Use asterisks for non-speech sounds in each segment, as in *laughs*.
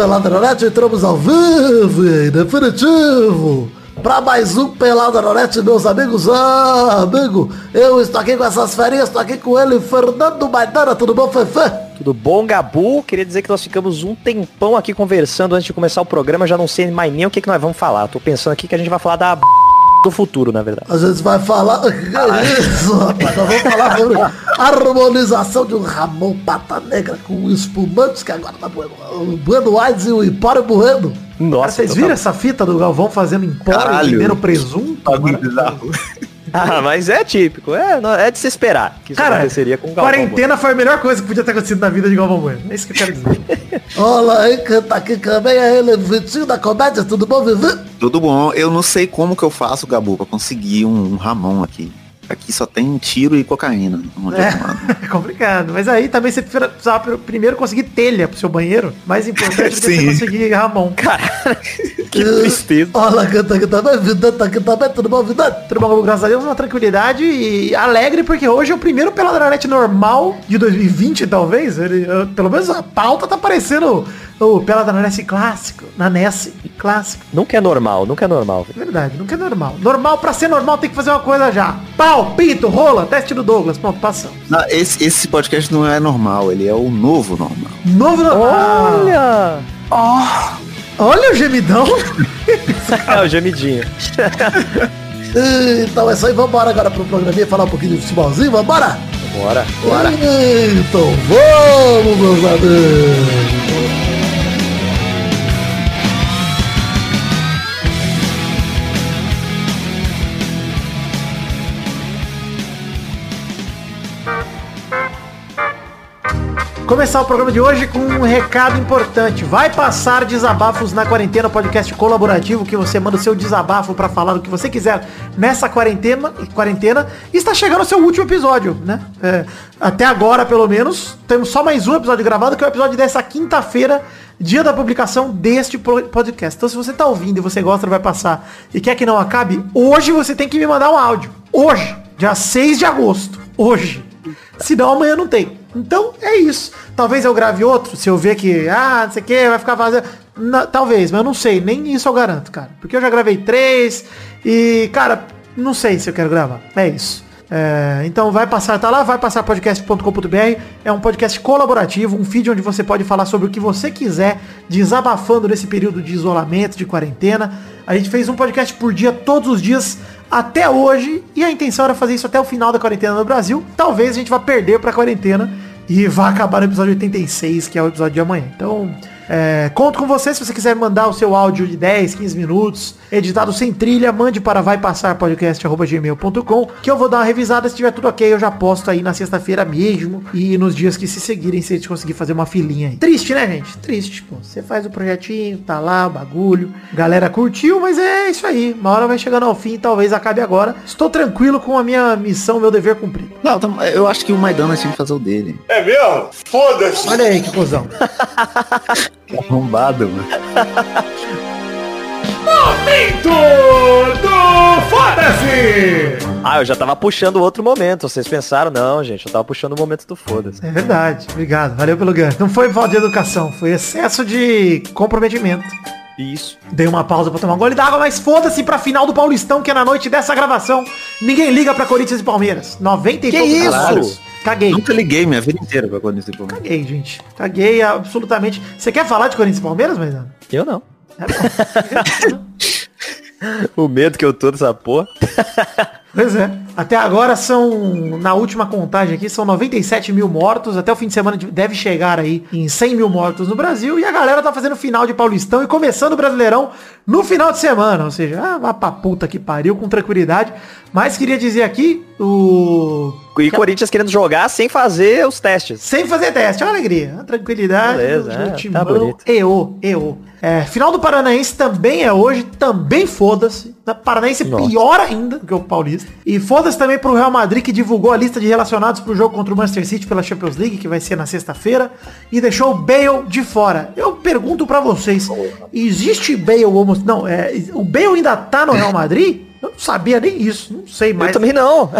Peladronete, entramos ao vivo e definitivo para mais um Peladronete, meus amigos. Ah, amigo, eu estou aqui com essas férias, estou aqui com ele, Fernando Maidana, tudo bom, Fefe? Tudo bom, Gabu? Queria dizer que nós ficamos um tempão aqui conversando antes de começar o programa, já não sei mais nem o que, que nós vamos falar. Tô pensando aqui que a gente vai falar da do futuro, na verdade. A gente vai falar. Isso, rapaz, nós vamos falar sobre harmonização de um Ramon Pata Negra com espumantes que agora tá bueno. O Bueno Aires e o Empório Bueno. Nossa, Cara, vocês viram essa fita do Galvão fazendo Empório, primeiro presunto? bizarro. Ah, *laughs* mas é típico, é, é de se esperar que isso Cara, aconteceria com o Galvão quarentena Bueno. foi a melhor coisa que podia ter acontecido na vida de Galvão Bueno. É isso que eu quero dizer. *laughs* Olá, aí, canta aqui também é ele, Vitinho da Comédia, tudo bom, Vivi? Tudo bom, eu não sei como que eu faço, Gabu, pra conseguir um, um Ramon aqui. Aqui só tem tiro e cocaína. É, *laughs* é complicado. Mas aí também você precisava primeiro conseguir telha pro seu banheiro. Mais importante é você conseguir Ramon. Cara, *laughs* que tristeza. Olha, tá aqui também, tudo bom, vida? Tudo bom, graças a Deus, uma tranquilidade e alegre, porque hoje é o primeiro Peladronete normal de 2020, talvez. Ele, pelo menos a pauta tá parecendo o Pelada na NES clássico, na NES clássico. Nunca é normal, nunca é normal. Verdade, nunca é normal. Normal, pra ser normal, tem que fazer uma coisa já. Pau, pinto, rola, teste do Douglas. Pronto, passamos. Não, esse, esse podcast não é normal, ele é o novo normal. Novo normal. Olha! Oh. Olha o gemidão. *laughs* é o gemidinho. *laughs* então é isso aí, vambora agora pro programinha falar um pouquinho de futebolzinho, vambora? Bora, bora. Então vamos, meus amigos. Começar o programa de hoje com um recado importante. Vai passar desabafos na quarentena, podcast colaborativo que você manda o seu desabafo para falar o que você quiser nessa quarentena. Quarentena está chegando o seu último episódio, né? É, até agora, pelo menos, temos só mais um episódio gravado, que é o episódio dessa quinta-feira, dia da publicação deste podcast. Então, se você tá ouvindo e você gosta, vai passar e quer que não acabe, hoje você tem que me mandar um áudio. Hoje, dia 6 de agosto. Hoje. Senão amanhã não tem. Então é isso. Talvez eu grave outro, se eu ver que, ah, não sei o que, vai ficar. Não, talvez, mas eu não sei. Nem isso eu garanto, cara. Porque eu já gravei três e, cara, não sei se eu quero gravar. É isso. É, então vai passar, tá lá, vai passar podcast.com.br. É um podcast colaborativo, um feed onde você pode falar sobre o que você quiser, desabafando nesse período de isolamento, de quarentena. A gente fez um podcast por dia, todos os dias, até hoje, e a intenção era fazer isso até o final da quarentena no Brasil. Talvez a gente vá perder pra quarentena e vá acabar no episódio 86, que é o episódio de amanhã. Então, é, conto com você se você quiser mandar o seu áudio de 10, 15 minutos, editado sem trilha, mande para vaipassarpodcast.gmail.com que eu vou dar uma revisada, se tiver tudo ok, eu já posto aí na sexta-feira mesmo e nos dias que se seguirem, se a gente conseguir fazer uma filinha aí. Triste, né, gente? Triste, pô. Você faz o projetinho, tá lá, o bagulho, galera curtiu, mas é isso aí. Uma hora vai chegando ao fim, talvez acabe agora. Estou tranquilo com a minha missão, meu dever cumprido. Não, eu acho que o Maidana tinha que fazer o dele. É mesmo? Foda-se! Olha aí que cuzão. *laughs* Arrombado, mano. *laughs* Momento do Foda-se! Ah, eu já tava puxando outro momento. Vocês pensaram? Não, gente, eu tava puxando o momento do Foda-se. É verdade. Obrigado. Valeu pelo ganho. Não foi falta de educação, foi excesso de comprometimento. Isso. Dei uma pausa pra tomar um gole d'água, mas foda-se pra final do Paulistão, que é na noite dessa gravação. Ninguém liga pra Corinthians e Palmeiras. 90 e que isso? Caguei. Nunca liguei minha vida inteira pra Corinthians e Palmeiras. Caguei, gente. Caguei absolutamente. Você quer falar de Corinthians e Palmeiras, Maidana? Eu não. É *laughs* o medo que eu tô dessa porra. Pois é. Até agora são, na última contagem aqui, são 97 mil mortos. Até o fim de semana deve chegar aí em 100 mil mortos no Brasil. E a galera tá fazendo final de Paulistão e começando o Brasileirão no final de semana. Ou seja, ah, vá pra puta que pariu, com tranquilidade. Mas queria dizer aqui, o... E que Corinthians querendo jogar sem fazer os testes. Sem fazer teste, uma alegria. tranquilidade. Beleza, é, tá bonito. EO, EO. É, final do Paranaense também é hoje, também foda-se. Paranaense Nossa. pior ainda do que o Paulista. E foda-se também pro Real Madrid que divulgou a lista de relacionados pro jogo contra o Manchester City pela Champions League, que vai ser na sexta-feira, e deixou o Bale de fora. Eu pergunto para vocês, existe Bale homo... Não, é, o Bale ainda tá no Real Madrid? Eu não sabia nem isso, não sei mais. Eu também não.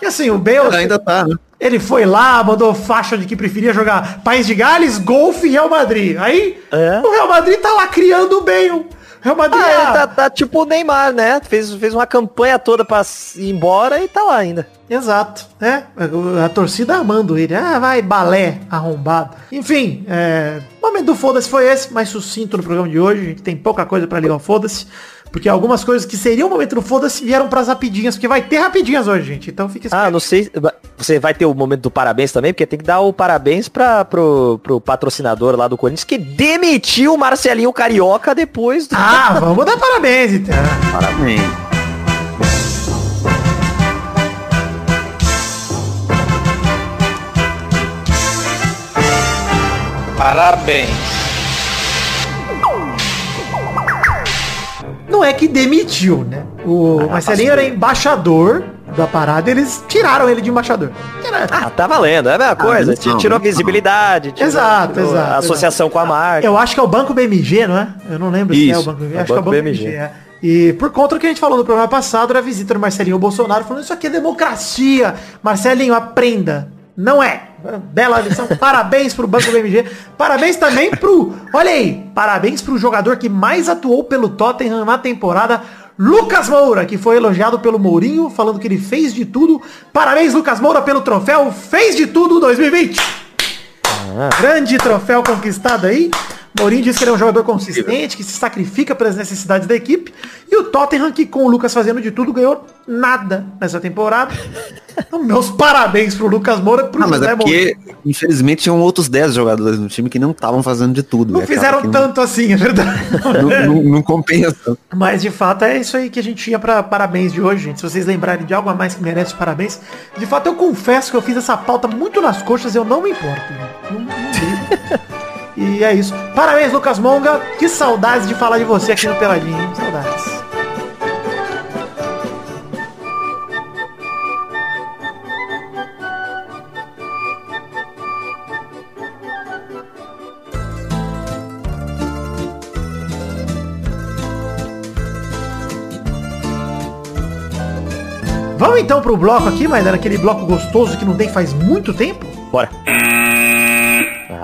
E assim, o Bale... *laughs* Ainda tá, né? Ele foi lá, mandou faixa de que preferia jogar País de Gales, golfe e Real Madrid. Aí, É. o Real Madrid tá lá criando o Bale. O Real Madrid Ah, é- ele tá, tá tipo o Neymar, né? Fez, fez uma campanha toda pra ir embora e tá lá ainda. Exato, né? A, torcida amando ele. Ah, vai, balé, arrombado. Enfim, é... o momento do foda-se foi esse, mais sucinto no programa de hoje. A gente tem pouca coisa pra ligar o foda-se. Porque algumas coisas que seriam o momento do foda-se vieram pras rapidinhas, porque vai ter rapidinhas hoje, gente. Então fica Ah, não sei. Você vai ter o momento do parabéns também, porque tem que dar o parabéns pra, pro, pro patrocinador lá do Corinthians que demitiu o Marcelinho Carioca depois do. Ah, vamos dar parabéns, então. Parabéns. Parabéns. Não é que demitiu, né? O Marcelinho era embaixador da parada, eles tiraram ele de embaixador. Era- Ah, tá valendo, é a mesma coisa. não, tirou não. visibilidade, tirou, Exato, tirou exato, a associação com a marca. Eu acho que é o Banco BMG, não é? Eu não lembro se é o Isso, Banco BMG. é Acho que é o Banco Banco BMG. BMG, é. E por conta do que a gente falou no programa passado, era a visita do Marcelinho ao Bolsonaro, falando isso aqui é democracia. Marcelinho, aprenda. Não é. Bela lição. Parabéns pro Banco BMG. Parabéns também pro. Olha aí. Parabéns pro jogador que mais atuou pelo Tottenham na temporada. Lucas Moura, que foi elogiado pelo Mourinho, falando que ele fez de tudo. Parabéns, Lucas Moura, pelo troféu Fez de Tudo 2020. Grande troféu conquistado aí. Mourinho disse que ele é um jogador consistente, que se sacrifica pelas necessidades da equipe. E o Tottenham, que com o Lucas fazendo de tudo, ganhou nada nessa temporada. Então, meus parabéns pro Lucas Moura, pro Ah, mas José é porque, infelizmente, tinham outros 10 jogadores no time que não estavam fazendo de tudo. Não acaba fizeram tanto assim, é verdade. Não, não, não compensa. Mas de fato é isso aí que a gente tinha pra parabéns de hoje, gente. Se vocês lembrarem de algo a mais que merece parabéns. De fato, eu confesso que eu fiz essa pauta muito nas coxas e eu não me importo. Não, não. *laughs* E é isso. Parabéns, Lucas Monga. Que saudades de falar de você aqui no Peladinho. Saudades. Vamos então pro bloco aqui, mas era aquele bloco gostoso que não tem faz muito tempo? Bora.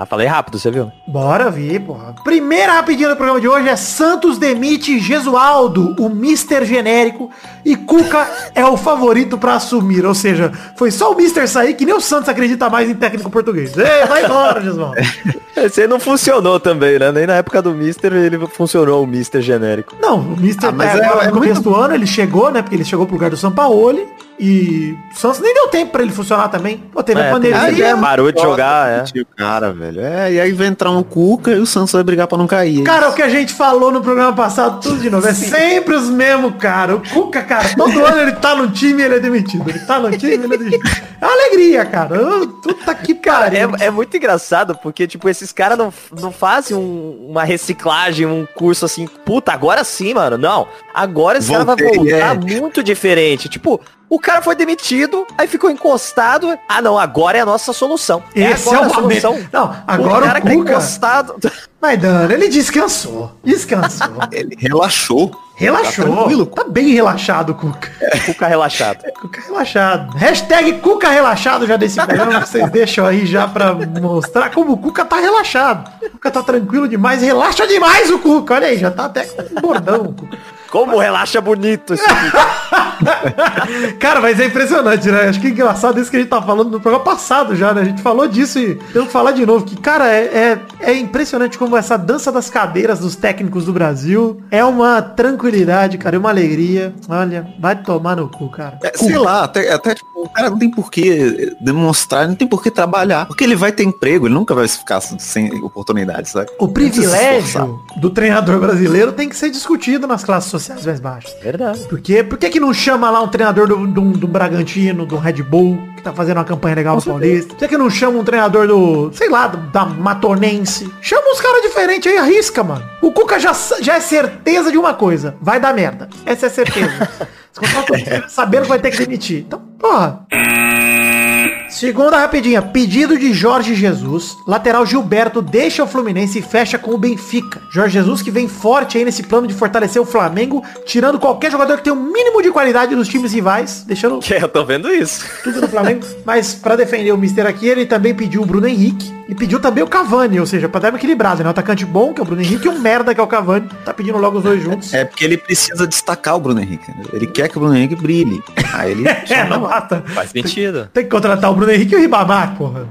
Ah, falei rápido, você viu? Bora ver, porra. Primeira rapidinha do programa de hoje é Santos demite Gesualdo, o Mister genérico, e Cuca é o favorito pra assumir. Ou seja, foi só o Mister sair que nem o Santos acredita mais em técnico português. Ei, vai embora, Gesualdo. *laughs* Esse não funcionou também, né? Nem na época do Mister ele funcionou o Mister genérico. Não, o Mister Ah, mas tá é- agora é no começo muito- do ano, ele chegou, né? Porque ele chegou pro lugar do Sampaoli. E o Santos nem deu tempo pra ele funcionar também. Pô, teve a É, pandemia. porque é parou de jogar, é. O cara, velho. É, e aí vai entrar um Cuca e o Santos vai brigar pra não cair. Cara, o que a gente falou no programa passado, tudo de novo. É sempre os mesmos, cara. O Cuca, cara, todo ano ele tá no time e ele é demitido. Ele tá no time e ele é demitido. É uma alegria, cara. Eu- Puta que Cara, pariu. é, é muito engraçado, porque, tipo, esses caras não, não fazem um- uma reciclagem, um curso assim, puta, agora sim, mano. Não. Agora esse cara vai Voltei, voltar é. muito diferente. Tipo, o cara foi demitido, aí ficou encostado. Ah, não, agora é a nossa solução. Esse agora é o a solução. Não, agora o cara o que tá encostado. *laughs* Mas, Dano, ele descansou. Descansou. *laughs* Ele relaxou. Relaxou. Tá tranquilo. Tá bem relaxado, Cuca. Cuca relaxado. *laughs* Cuca relaxado. Hashtag Cuca relaxado já desse programa. Vocês deixam aí já pra mostrar como o Cuca tá relaxado. O Cuca tá tranquilo demais. Relaxa demais o Cuca. Olha aí, já tá até com bordão o Cuca. Como relaxa bonito esse *laughs* Cara, mas é impressionante, né? Acho que é engraçado isso que a gente tá falando no programa passado já, né? A gente falou disso e temos que falar de novo. Que, cara, é, é, é impressionante como essa dança das cadeiras dos técnicos do Brasil é uma tranquilidade, cara, é uma alegria. Olha, vai tomar no cu, cara. É, sei lá, até, até tipo, o cara não tem por que demonstrar, não tem por que trabalhar. Porque ele vai ter emprego, ele nunca vai ficar sem oportunidade, sabe? O privilégio do treinador brasileiro tem que ser discutido nas classes sociais mais baixas. Verdade. Por quê? Por que, que não chama lá um treinador do, do, do Bragantino, do Red Bull, que tá fazendo uma campanha legal no Paulista? Por que, que não chama um treinador do, sei lá, do- da Matonense? Chama uns caras diferentes aí, arrisca, mano. O Cuca já, já é certeza de uma coisa. Vai dar merda. Essa é certeza. *laughs* Você contrata um sabendo que vai ter que demitir. Então, porra. Se Segunda rapidinha, pedido de Jorge Jesus. Lateral Gilberto deixa o Fluminense e fecha com o Benfica. Jorge Jesus que vem forte aí nesse plano de fortalecer o Flamengo, tirando qualquer jogador que tem o um mínimo de qualidade dos times rivais, deixando Que eu tô vendo isso. tudo no Flamengo. Mas pra defender o Mister aqui, ele também pediu o Bruno Henrique e pediu também o Cavani, ou seja, pra dar uma equilibrada, né? Um atacante bom, que é o Bruno Henrique, e um merda, que é o Cavani. Tá pedindo logo os dois juntos. É porque ele precisa destacar o Bruno Henrique. né? Ele quer que o Bruno Henrique brilhe. Aí ele *laughs* É, não basta. Faz sentido. Tem que contratar o Bruno Henrique e o Ribamar, porra.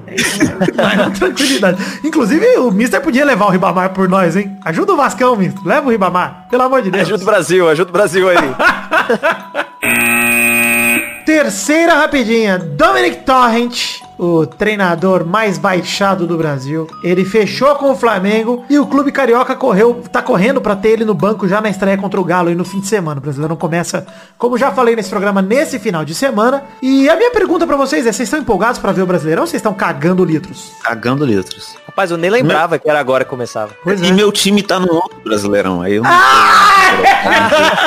Vai *laughs* na tranquilidade. Inclusive, o Mister podia levar o Ribamar por nós, hein? Ajuda o Vascão, Mister. Leva o Ribamar. Pelo amor de Deus. Ajuda o Brasil, ajuda o Brasil aí. *laughs* Terceira rapidinha. Dominic Torrent, o treinador mais baixado do Brasil. Ele fechou com o Flamengo e o clube carioca correu, tá correndo pra ter ele no banco já na estreia contra o Galo e no fim de semana. O Brasileirão começa, como já falei nesse programa, nesse final de semana. E a minha pergunta pra vocês é, vocês estão empolgados pra ver o Brasileirão ou vocês estão cagando litros? cagando litros. Rapaz, eu nem lembrava que era agora que começava. Pois e é. meu time tá no outro brasileirão. Aí eu não *laughs*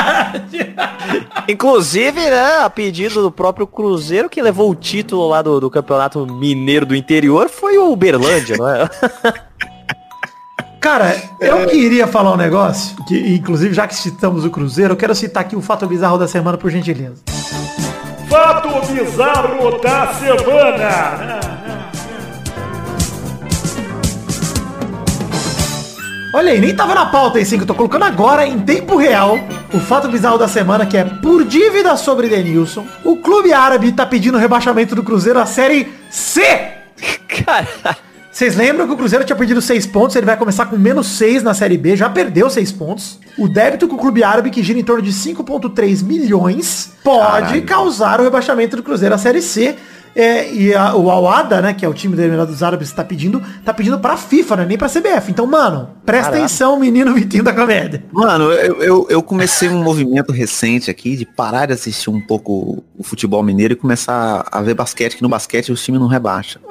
Inclusive, né, a pedido do próprio Cruzeiro, que levou o título lá do, do Campeonato Mineiro do Interior, foi o Uberlândia, não é? *laughs* Cara, eu queria falar um negócio, que inclusive já que citamos o Cruzeiro, eu quero citar aqui o fato bizarro da semana, por gentileza. Fato bizarro da semana. Olha aí, nem tava na pauta esse que eu tô colocando agora em tempo real. O fato bizarro da semana que é por dívida sobre Denilson, o clube árabe tá pedindo o rebaixamento do Cruzeiro à série C. Cara, Vocês lembram que o Cruzeiro tinha perdido 6 pontos, ele vai começar com menos 6 na Série B, já perdeu 6 pontos. O débito com o clube árabe, que gira em torno de 5,3 milhões, pode Caralho. causar o rebaixamento do Cruzeiro à Série C. É, e a- o Al-Ada, né, que é o time da dos Árabes, tá pedindo, tá pedindo pra FIFA, né, nem pra CBF. Então, mano, presta Caraca. atenção, menino Vitinho da comédia. Mano, eu, eu, eu comecei um movimento recente aqui de parar de assistir um pouco o futebol mineiro e começar a ver basquete, que no basquete os times não rebaixam.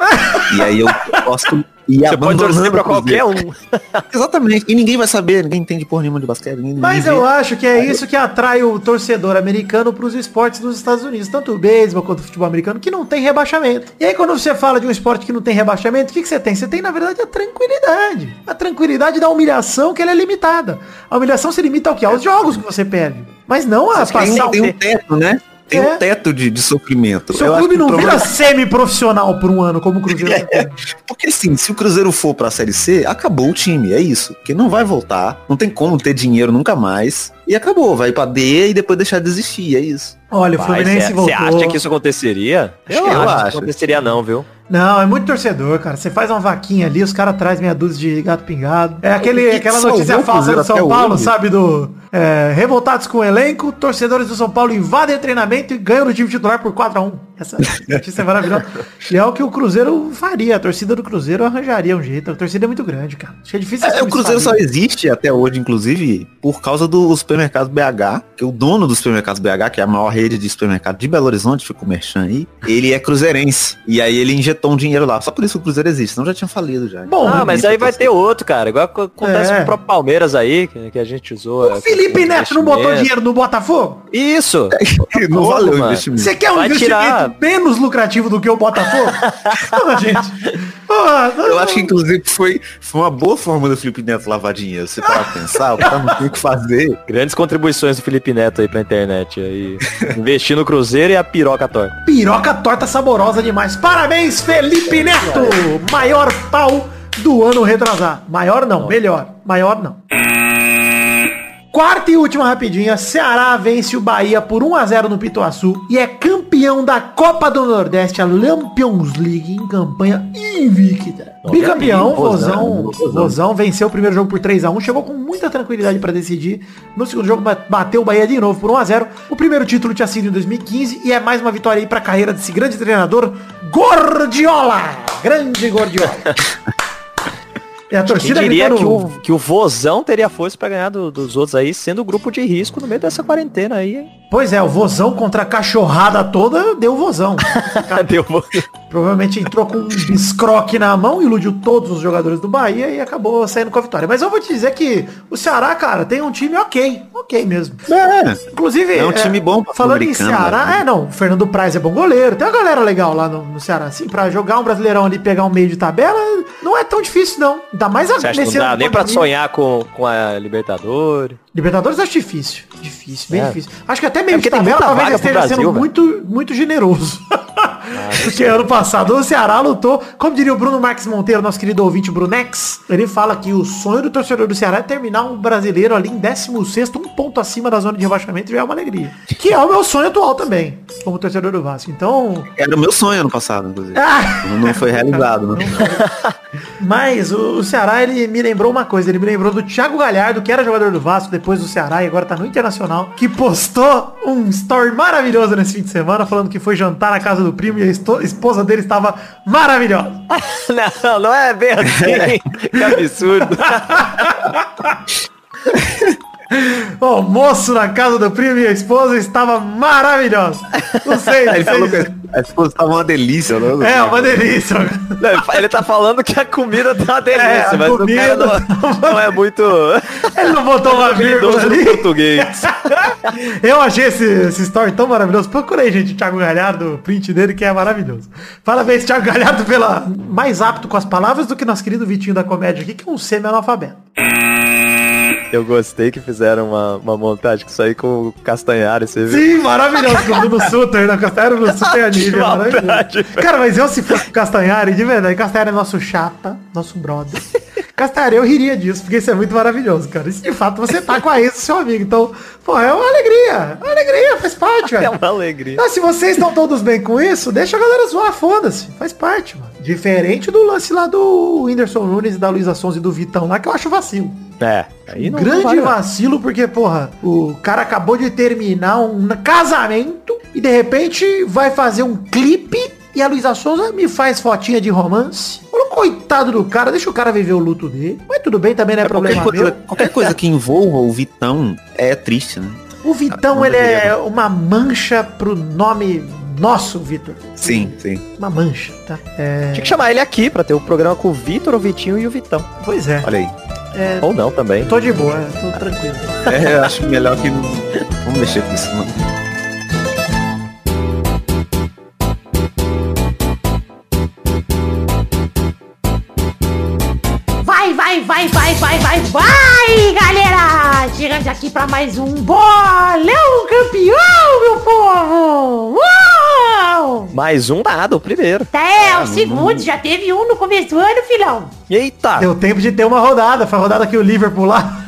e aí eu posso ir você pode torcer pra qualquer um. *laughs* Exatamente. E ninguém vai saber, ninguém entende porra nenhuma de basquete. Ninguém, Mas ninguém eu vê. acho que é isso que atrai o torcedor americano pros esportes dos Estados Unidos, tanto o beisebol quanto o futebol americano, que não tem rebaixamento. E aí quando você fala de um esporte que não tem rebaixamento, o que, que você tem? Você tem, na verdade, a tranquilidade. A tranquilidade da humilhação, que ela é limitada. A humilhação se limita ao quê? Aos jogos que você perde. Mas não a passar... tem um teto, né? Tem É. um teto de, de sofrimento. Seu Eu clube não problema- vira semi-profissional por um ano, como o Cruzeiro. *laughs* tendo. Porque assim, se o Cruzeiro for pra Série C, acabou o time, é isso. Porque não vai voltar, não tem como ter dinheiro nunca mais. E acabou, vai pra D e depois deixar de existir, é isso. Olha, o Fluminense Você voltou. acha que isso aconteceria? Eu, Eu acho, que acho. aconteceria não, viu? Não, é muito torcedor, cara. Você faz uma vaquinha ali, os caras trazem meia dúzia de gato pingado. É aquele, O que aquela notícia o falsa do São Paulo, hoje? sabe? Do é, revoltados com o elenco, torcedores do São Paulo invadem o treinamento e ganham no time titular por 4x1. Essa notícia é maravilhosa. E é o que o Cruzeiro faria. A torcida do Cruzeiro arranjaria um jeito. A torcida é muito grande, cara. Acho que é difícil. É, o Cruzeiro só existe até hoje, inclusive, por causa do supermercado BH, que o dono do supermercado BH, que é a maior rede de supermercado de Belo Horizonte, fica o Merchan aí, ele é cruzeirense. E aí ele injetou um dinheiro lá. Só por isso o Cruzeiro existe, senão já tinha falido já. Bom, ah, mas aí vai ter outro, cara. Igual ac- acontece É. com o próprio Palmeiras aí, que, que a gente usou. O Felipe Neto não botou dinheiro no Botafogo? Isso! *laughs* não Como, valeu o investimento. Você quer um Vai investimento tirar- menos lucrativo do que o Botafogo? *laughs* Pô, gente. Pô, Eu acho que inclusive foi, foi uma boa forma do Felipe Neto lavar dinheiro. Você para pensar, o cara não tem o que fazer. *laughs* Grandes contribuições do Felipe Neto aí pra internet. Aí. Investir no Cruzeiro e a piroca torta. Piroca torta saborosa demais. Parabéns, Felipe Neto! Maior pau do ano retrasado. Maior não, melhor. Maior não. Quarta e última rapidinha, Ceará vence o Bahia por 1 a 0 no Pituaçu e é campeão da Copa do Nordeste, a Lampions League, em campanha invicta. Bicampeão, Vozão, Vozão. Venceu o primeiro jogo por 3 a 1 chegou com muita tranquilidade para decidir. No segundo jogo ba- bateu o Bahia de novo por 1 a 0 O primeiro título tinha sido em 2015 e é mais uma vitória aí para a carreira desse grande treinador, Gordiola. Grande Gordiola. *laughs* E a Quem torcida diria gritando- que o, que o Vozão teria força pra ganhar do- dos outros aí, sendo o grupo de risco no meio dessa quarentena aí, hein? *laughs* Pois é, o vozão contra a cachorrada toda deu o vozão. *laughs* Deu Provavelmente entrou com um biscroque na mão, iludiu todos os jogadores do Bahia e acabou saindo com a vitória. Mas eu vou te dizer que o Ceará, cara, tem um time ok. Ok mesmo. É, Inclusive, É um time bom pra Falando em Ceará, né? é não, o Fernando Praz é bom goleiro, tem uma galera legal lá no, no Ceará. Assim, pra jogar um brasileirão ali e pegar um meio de tabela, não é tão difícil, não. Ainda mais Você acha que não ano dá nem pra sonhar com, com a Libertadores? Libertadores acho difícil. Difícil, bem É. difícil. Acho que até meio É de tabela talvez esteja sendo Brasil, muito, muito generoso. *laughs* Ah, Porque ano passado o Ceará lutou, como diria o Bruno Marques Monteiro, nosso querido ouvinte Brunex, ele fala que o sonho do torcedor do Ceará é terminar um brasileiro ali em 16 um ponto acima da zona de rebaixamento e já é uma alegria. Que é o meu sonho atual também, como torcedor do Vasco. Então, Era o meu sonho ano passado, inclusive. ah, Não foi realizado, né? Mas o, o Ceará, ele me lembrou uma coisa. Ele me lembrou do Thiago Galhardo, que era jogador do Vasco, depois do Ceará e agora tá no Internacional, que postou um story maravilhoso nesse fim de semana, falando que foi jantar na casa do primo e a esposa dele estava maravilhosa. *laughs* Não, não é bem assim. *laughs* que absurdo. *laughs* O almoço na casa do primo e a esposa estava maravilhosa. Não sei, *laughs* não Ele sei falou que a esposa tava uma delícia, né? É, uma delícia. Não, ele tá falando que a comida tá uma delícia, É, a mas o comida cara não, não é muito Ele não botou uma vírgula ali. português. *laughs* Eu achei esse, esse story tão maravilhoso. Procurei, gente, o Thiago Galhardo, o print dele, que é maravilhoso. Parabéns, Thiago Galhardo, pela mais apto com as palavras do que nosso querido Vitinho da comédia aqui, que é um semi-analfabeto. Eu gostei que fizeram uma, uma montagem com isso aí com o Castanhari, você viu? Sim, maravilhoso, com o Bruno Sutter, né? Castanhari, Bruno *laughs* Sutter é nível, maldade. Cara, mas eu se fosse o Castanhari, de verdade, Castanhari é nosso chapa, nosso brother. Castanhari, eu riria disso, porque isso é muito maravilhoso, cara. Isso de fato você tá com a ex do seu amigo. Então, pô, é uma alegria. Uma alegria, faz parte, velho. É uma alegria. Se vocês estão todos bem com isso, deixa a galera zoar, foda-se. Faz parte, mano. Diferente do lance lá do Whindersson Nunes e da Luísa Sons e do Vitão lá, que eu acho vacilo. É, aí não Grande não vale, vacilo, porque, porra, o cara acabou de terminar um casamento e de repente vai fazer um clipe e a Luísa Souza me faz fotinha de romance. Ô, Coitado do cara, deixa o cara viver o luto dele. Mas tudo bem, também não é, Qualquer problema coisa, meu. qualquer coisa que envolva o Vitão é triste, né? O Vitão, ele é uma mancha pro nome nosso, Vitor. Sim, sim. Uma mancha, tá? É, Tinha que chamar ele aqui pra ter o programa com o Vitor, o Vitinho e o Vitão. pois é. Olha aí. É Ou não também. tô de boa, tô tranquilo. *laughs* É, eu acho melhor que não. Vamos mexer com isso, não. Vai, vai, vai, vai, vai, vai, vai, galera! Chegamos aqui pra mais um bolão campeão, meu povo! Uau! Mais um nada, o primeiro. É, o segundo, já teve um no começo do ano, filão. Eita! Deu tempo de ter uma rodada. Foi a rodada que o Liverpool lá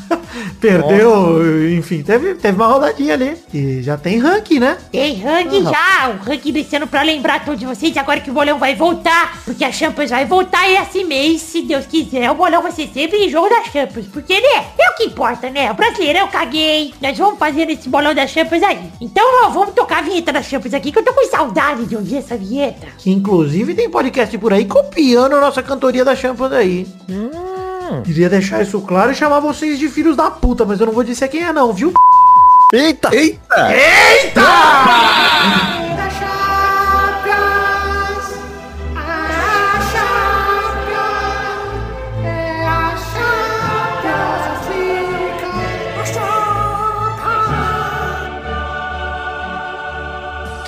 perdeu. Enfim, teve, teve uma rodadinha ali. E já tem ranking, né? Tem ranking já, o ranking desse ano pra lembrar todos vocês, agora que o bolão vai voltar, porque a Champions vai voltar esse mês, se Deus quiser, o bolão vai ser sempre em jogo da Champions, porque, né, é o que importa, né, o brasileiro eu caguei, nós vamos fazer esse bolão da Champions aí. Então, ó, vamos tocar a vinheta da Champions aqui, que eu tô com saudade de ouvir essa vinheta. Que inclusive tem podcast por aí copiando a nossa cantoria da Champions aí. Queria deixar isso claro e chamar vocês de filhos da puta, mas eu não vou dizer quem é não, viu? Eita! Eita!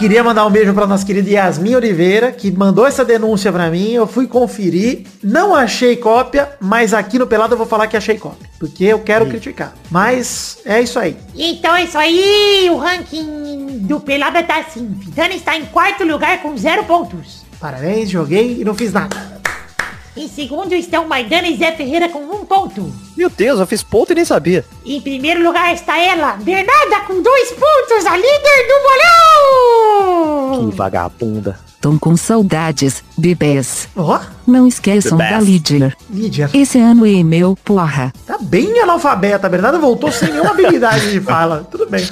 Queria mandar um beijo pra nossa querida Yasmin Oliveira, que mandou essa denúncia pra mim. Eu fui conferir, não achei cópia, mas aqui no Pelado eu vou falar que achei cópia. Porque eu quero criticar. Mas é isso aí. Então é isso aí, o ranking do Pelada tá assim, Vidana está em quarto lugar com zero pontos. Parabéns, joguei e não fiz nada. Em segundo estão Maidana e Zé Ferreira com um ponto. Meu Deus, eu fiz ponto e nem sabia. Em primeiro lugar está ela, Bernarda, com dois pontos, a líder do bolão! Que vagabunda. Tô com saudades, bebês. Ó, Não esqueçam da. Lídia. Lídia, Esse ano é meu, porra. tá bem analfabeta. A Bernarda voltou sem nenhuma habilidade de fala. Tudo bem.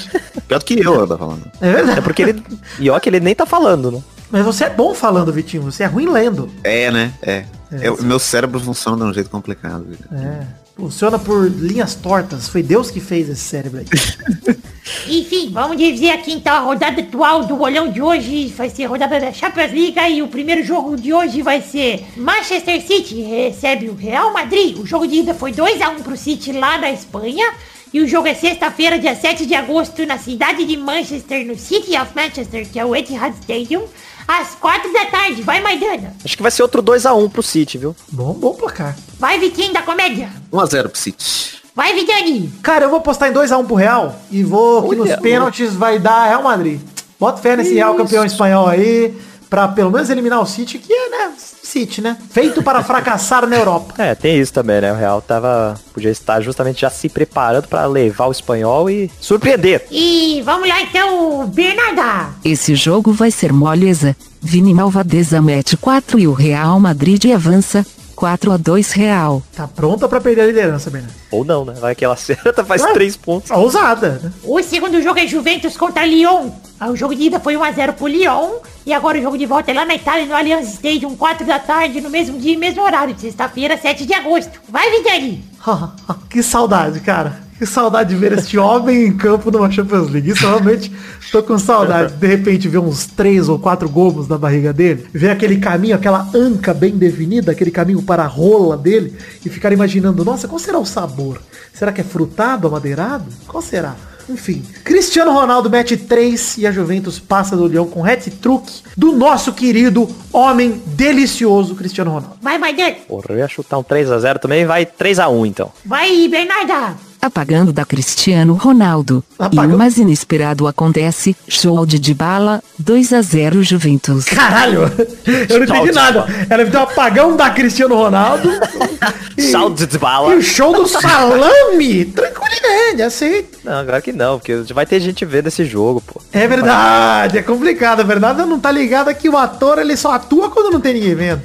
Pior do que eu, eu tô falando. É verdade. É porque ele. E ó que ele nem tá falando, né? Mas você é bom falando, Vitinho. Você é ruim lendo. É, né? É. É, o meu cérebro funciona de um jeito complicado. É. Funciona por linhas tortas. Foi Deus que fez esse cérebro aí. *laughs* Enfim, vamos dizer aqui então a rodada atual do bolão de hoje vai ser a rodada da Champions League e o primeiro jogo de hoje vai ser Manchester City recebe o Real Madrid. O jogo de ida foi 2 a 1 pro City lá na Espanha. E o jogo é sexta-feira, dia 7 de agosto, na cidade de Manchester, no City of Manchester, que é o Etihad Stadium, às 4 da tarde. Vai, Maidana. Acho que vai ser outro 2x1 pro City, viu? Bom, bom placar. Vai, Vitinho da Comédia. 1x0 pro City. Vai, Vidani. Cara, eu vou apostar em 2x1 pro Real e vou que nos pênaltis vai dar Real Madrid. Bota fé nesse Real campeão espanhol aí, pra pelo menos eliminar o City, que é, né, City, né? Feito para fracassar na Europa. É, tem isso também, né? O Real tava. Podia estar justamente já se preparando pra levar o espanhol e surpreender. E vamos lá então, Bernarda. Esse jogo vai ser moleza. Vini Malvadeza mete 4 e o Real Madrid avança 4 a 2 Real. Tá pronta pra perder a liderança, Bernardo. Ou não, né? Vai que ela acerta, *laughs* faz Ué. três pontos. Ousada, né? O segundo jogo é Juventus contra Lyon. Ah, O jogo de ida foi 1x0 pro Lyon. E agora o jogo de volta é lá na Itália, no Allianz Stadium, 4 da tarde, no mesmo dia e mesmo horário, de sexta-feira, 7 de agosto. Vai, Vidani. *laughs* que saudade, cara. Que saudade de ver este homem em campo numa Champions League. Isso realmente tô com saudade. De repente ver uns três ou quatro gomos na barriga dele, ver aquele caminho, aquela anca bem definida, aquele caminho para a rola dele, e ficar imaginando, nossa, qual será o sabor? Será que é frutado, amadeirado? Qual será? Enfim, Cristiano Ronaldo mete 3 e a Juventus passa do Leão com hat-trick do nosso querido homem delicioso Cristiano Ronaldo. Vai, Maidana. Porra, eu ia chutar um 3x0 também, vai 3x1 então. Vai, Bernarda. Apagando da Cristiano Ronaldo. Apagando. E o mais inesperado acontece. Show de Dybala 2 a 0 Juventus. Caralho, eu não entendi nada. Ela me deu um apagão da Cristiano Ronaldo. *laughs* e, Salve de e bala. o show do salame. Tranquilidade, aceito. Não, agora que não, porque vai ter gente vendo esse jogo, pô. É verdade, é complicado. A verdade não tá ligada que o ator ele só atua quando não tem ninguém vendo.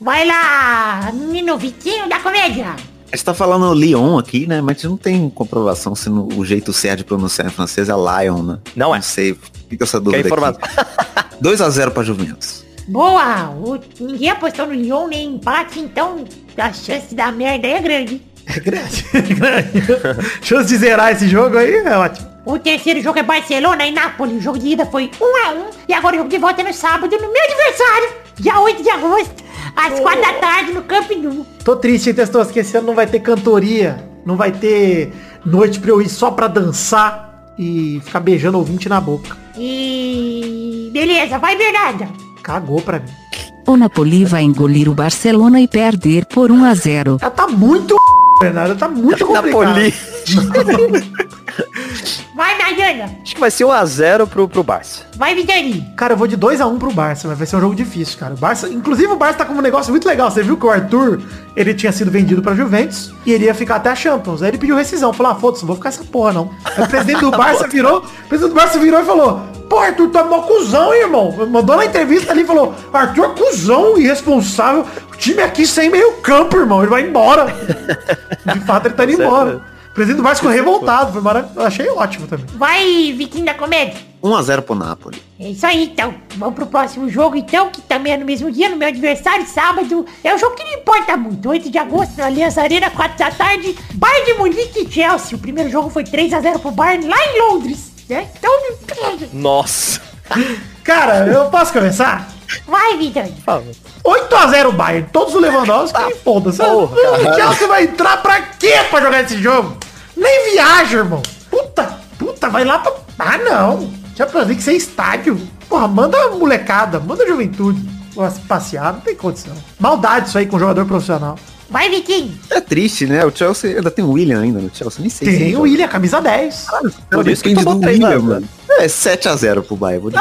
Vai lá, menino Vitinho da Comédia. A gente tá falando Lyon aqui, né? Mas não tem comprovação se no- o jeito certo de pronunciar em francês é Lion, né? Não é. Não sei, fica essa dúvida aqui. 2x0 *laughs* pra Juventus. Boa. O- ninguém apostou no Lyon nem empate, então a chance da merda aí é grande. É grande, *laughs* é grande. *laughs* Chance de zerar esse jogo aí é ótimo. O terceiro jogo é Barcelona e Nápoles. O jogo de ida foi 1x1. E agora o jogo de volta é no sábado, no meu aniversário, dia 8 de agosto, às 4 da tarde, no Camp Nou. Tô triste, hein, Testoso, que esse ano não vai ter cantoria, não vai ter noite pra eu ir só pra dançar e ficar beijando ouvinte na boca. E... Beleza, vai, Bernarda. Cagou pra mim. O Napoli vai engolir o Barcelona e perder por 1 a 0. Ela tá muito *laughs* Bernardo, tá muito complicado. Napoli. *laughs* Vai, Nayana. Acho que vai ser 1x0 pro, pro Barça. Vai, Vidani. Cara, eu vou de 2x1 pro Barça, mas vai ser um jogo difícil, cara. O Barça, inclusive o Barça tá com um negócio muito legal. Você viu que o Arthur, ele tinha sido vendido pra Juventus e ele ia ficar até a Champions. Aí ele pediu rescisão, falou, ah, foda-se, não vou ficar essa porra, não. Aí o presidente do *laughs* Barça virou, o presidente do Barça virou e falou, pô, Arthur, tu é mó cuzão, hein, irmão. Mandou na entrevista ali e falou, Arthur é cuzão, irresponsável. O time aqui sem meio campo, irmão. Ele vai embora. *laughs* De fato, ele tá indo Certo. embora. O presidente do ficou revoltado, foi maravilhoso. Eu achei ótimo também. Vai, Vitinho da Comédia. 1x0 pro Napoli. É isso aí, então. Vamos pro próximo jogo, então, que também é no mesmo dia, no meu aniversário, sábado. É um jogo que não importa muito. 8 de agosto, na Aliança Arena, 4 da tarde. Bayern de Munique e Chelsea. O primeiro jogo foi 3x0 pro Bayern, lá em Londres. Né? Então, Nossa. Cara, eu posso começar? vai, favor. 8x0 Bayern, todos os Lewandowski e foda-se. porra, O Chelsea vai entrar pra quê pra jogar esse jogo? Nem viaja, irmão. Puta, puta, vai lá pra... Ah, não. Champions League sem estádio. Porra, manda a molecada, manda a juventude. Passear, não tem condição. Maldade isso aí com jogador profissional. Vai, Vitinho. É triste, né? O Chelsea ainda tem o William ainda no Chelsea. Nem sei se Tem ele o. William, camisa 10. Por isso que tomou do três a William, zero. mano. É 7x0 pro Bayern. Vou um *laughs*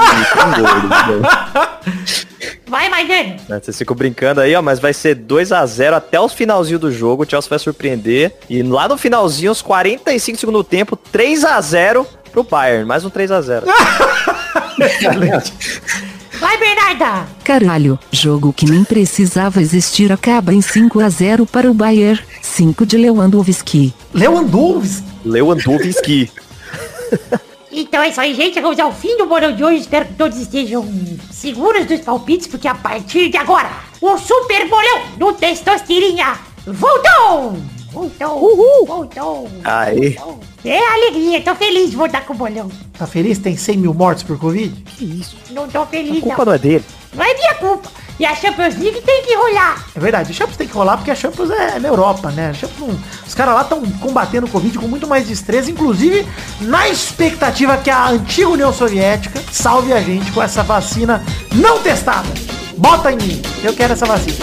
gol, entendeu? Vai, Maidani. Né, Vocês ficam brincando aí, ó, mas vai ser 2 a 0 até os finalzinho do jogo. O Chelsea vai surpreender. E lá no finalzinho, os 45 segundos do tempo, 3 a 0 pro Bayern. Mais um 3 a 0 *laughs* Vai, Bernarda. Caralho, jogo que nem precisava existir acaba em 5 a 0 para o Bayern, 5 de Lewandowski. Lewandowski. Lewandowski. *laughs* Então é isso aí, gente. Chegamos ao fim do bolão de hoje. Espero que todos estejam seguros dos palpites, porque a partir de agora, o super bolão do Testosterinha voltou! Voltou. Uhul. Voltou. Aí. Voltou. É alegria, tô feliz de voltar com o bolão. Tá feliz? Tem 100 mil mortos por Covid? Que isso? Não tô feliz, A culpa não. não é dele. Não é minha culpa. E a Champions League tem que rolar. É verdade, a Champions tem que rolar porque a Champions é na Europa, né? A Champions os caras lá estão combatendo o Covid com muito mais destreza, inclusive na expectativa que a antiga União Soviética salve a gente com essa vacina não testada. Bota em mim, eu quero essa vacina.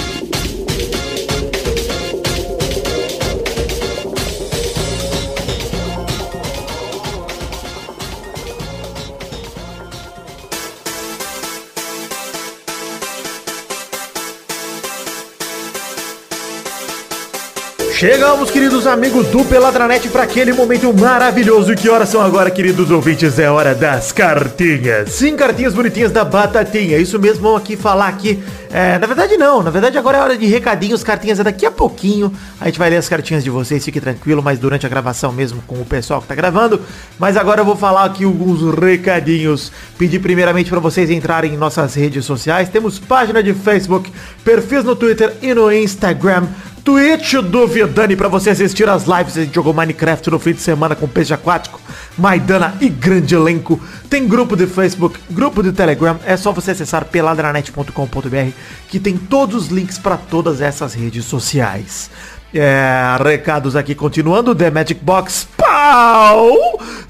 Chegamos, queridos amigos do Peladranet, para aquele momento maravilhoso. E que horas são agora, queridos ouvintes? É hora das cartinhas. Sim, cartinhas bonitinhas da Batatinha. Isso mesmo, vamos aqui falar aqui. É, na verdade, não. Na verdade, agora é hora de recadinhos. Cartinhas é daqui a pouquinho. A gente vai ler as cartinhas de vocês, fique tranquilo, mas durante a gravação mesmo com o pessoal que tá gravando. Mas agora eu vou falar aqui alguns recadinhos. Pedir primeiramente para vocês entrarem em nossas redes sociais. Temos página de Facebook, perfis no Twitter e no Instagram. Twitch do Vidani pra você assistir as lives. A gente jogou Minecraft no fim de semana com peixe aquático, Maidana e grande elenco. Tem grupo de Facebook, grupo de Telegram. É só você acessar peladranet.com.br que tem todos os links para todas essas redes sociais. É, recados aqui continuando, The Magic Box, pau!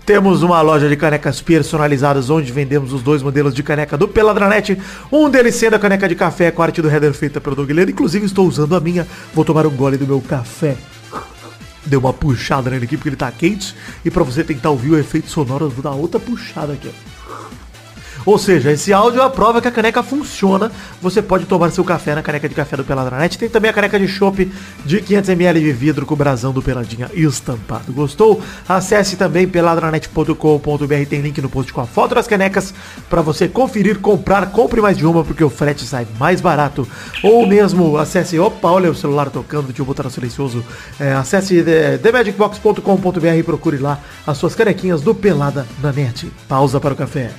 Temos uma loja de canecas personalizadas onde vendemos os dois modelos de caneca do Peladranet. Um deles sendo a caneca de café com a arte do header feita pelo Doug Leno. Inclusive estou usando a minha. Vou tomar um gole do meu café. Deu uma puxada nele aqui porque ele tá quente. E pra você tentar ouvir o efeito sonoro, vou dar outra puxada aqui. Ou seja, esse áudio é a prova que a caneca funciona. Você pode tomar seu café na caneca de café do Peladranet. Tem também a caneca de chopp de 500ml de vidro com o brasão do Peladinha estampado. Gostou? Acesse também peladranet.com.br. Tem link no post com a foto das canecas para você conferir, comprar. Compre mais de uma porque o frete sai mais barato. Ou mesmo acesse... Opa, olha o celular tocando. Deixa eu botar no silencioso. É, acesse é, themagicbox.com.br e procure lá as suas canequinhas do Pelada na net. Pausa para o café.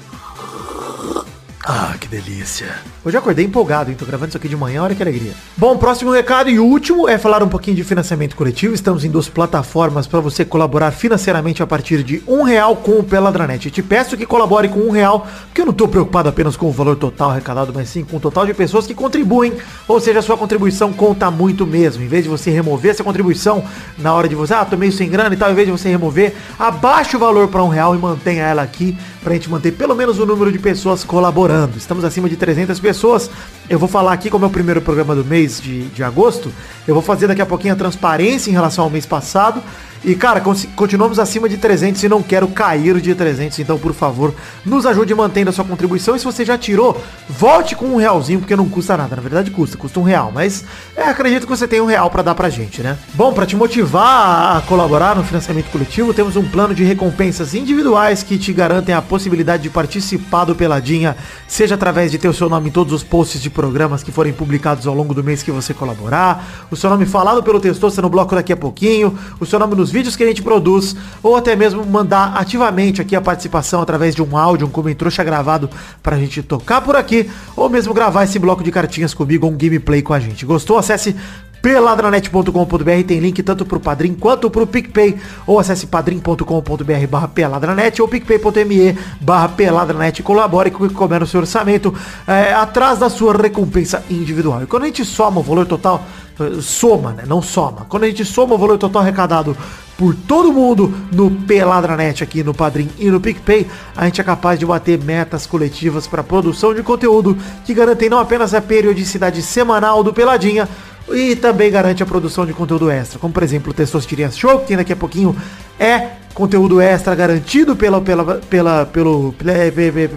Ah, que delícia. Hoje eu acordei empolgado, hein? Tô gravando isso aqui de manhã, olha que alegria. Bom, próximo recado e último é falar um pouquinho de financiamento coletivo. Estamos em duas plataformas para você colaborar financeiramente a partir de um real com o Peladranet. Eu te peço que colabore com um real, porque eu não tô preocupado apenas com o valor total arrecadado, mas sim com o total de pessoas que contribuem. Ou seja, a sua contribuição conta muito mesmo. Em vez de você remover essa contribuição na hora de você, ah, tô meio sem grana e tal, em vez de você remover, abaixe o valor para um real e mantenha ela aqui pra gente manter pelo menos o número de pessoas colaborando. Estamos acima de 300 pessoas. Eu vou falar aqui como é o primeiro programa do mês de, de agosto. Eu vou fazer daqui a pouquinho a transparência em relação ao mês passado. E, cara, con- continuamos acima de 300 e não quero cair de 300. Então, por favor, nos ajude mantendo a sua contribuição. E se você já tirou, volte com um realzinho, porque não custa nada. Na verdade, custa, custa um real. Mas é, acredito que você tem um real pra dar pra gente, né? Bom, pra te motivar a colaborar no financiamento coletivo, temos um plano de recompensas individuais que te garantem a possibilidade de participar do Peladinha, seja através de ter o seu nome em todos os posts de programas que forem publicados ao longo do mês que você colaborar, o seu nome falado pelo Testosta no bloco daqui a pouquinho, o seu nome nos vídeos que a gente produz, ou até mesmo mandar ativamente aqui a participação através de um áudio, um comentrouxa gravado pra gente tocar por aqui, ou mesmo gravar esse bloco de cartinhas comigo um gameplay com a gente. Gostou? Acesse peladranet.com.br tem link tanto pro Padrim quanto pro PicPay ou acesse padrim.com.br barra peladranet ou picpay.me barra peladranet colabore com o que couber no seu orçamento é, atrás da sua recompensa individual. E quando a gente soma o valor total, eh, soma, né? Não soma. Quando a gente soma o valor total arrecadado por todo mundo no Peladranet aqui no Padrim e no PicPay, a gente é capaz de bater metas coletivas para produção de conteúdo que garantem não apenas a periodicidade semanal do Peladinha, e também garante a produção de conteúdo extra, como por exemplo o Testosterinha Show, que daqui a pouquinho é conteúdo extra garantido pela, pela, pela, pelo,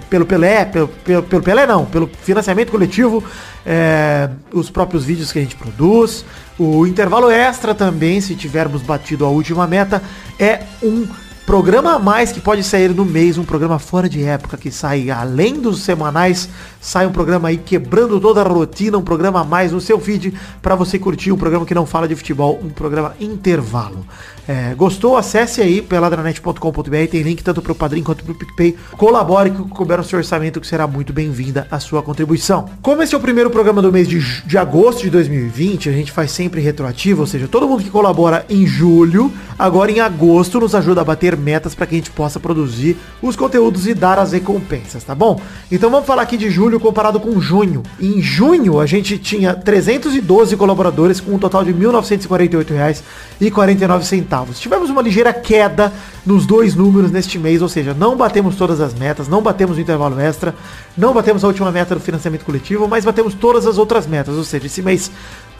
pelo Pelé, pelo, pelo, pelo Pelé não, pelo financiamento coletivo, é, os próprios vídeos que a gente produz, o intervalo extra também, se tivermos batido a última meta, é um programa a mais que pode sair no mês, um programa fora de época que sai além dos semanais, sai um programa aí quebrando toda a rotina, um programa a mais no seu feed para você curtir um programa que não fala de futebol, um programa intervalo. É, gostou? Acesse aí peladranet.com.br, tem link tanto pro Padrim quanto pro PicPay. Colabore que couber o seu orçamento que será muito bem-vinda a sua contribuição. Como esse é o primeiro programa do mês de, de agosto de 2020, a gente faz sempre retroativo, ou seja, todo mundo que colabora em julho, agora em agosto nos ajuda a bater metas para que a gente possa produzir os conteúdos e dar as recompensas, tá bom? Então vamos falar aqui de julho comparado com junho. Em junho a gente tinha 312 colaboradores com um total de R$ 1.948,49. Tivemos uma ligeira queda nos dois números neste mês, ou seja, não batemos todas as metas, não batemos o intervalo extra, não batemos a última meta do financiamento coletivo, mas batemos todas as outras metas, ou seja, esse mês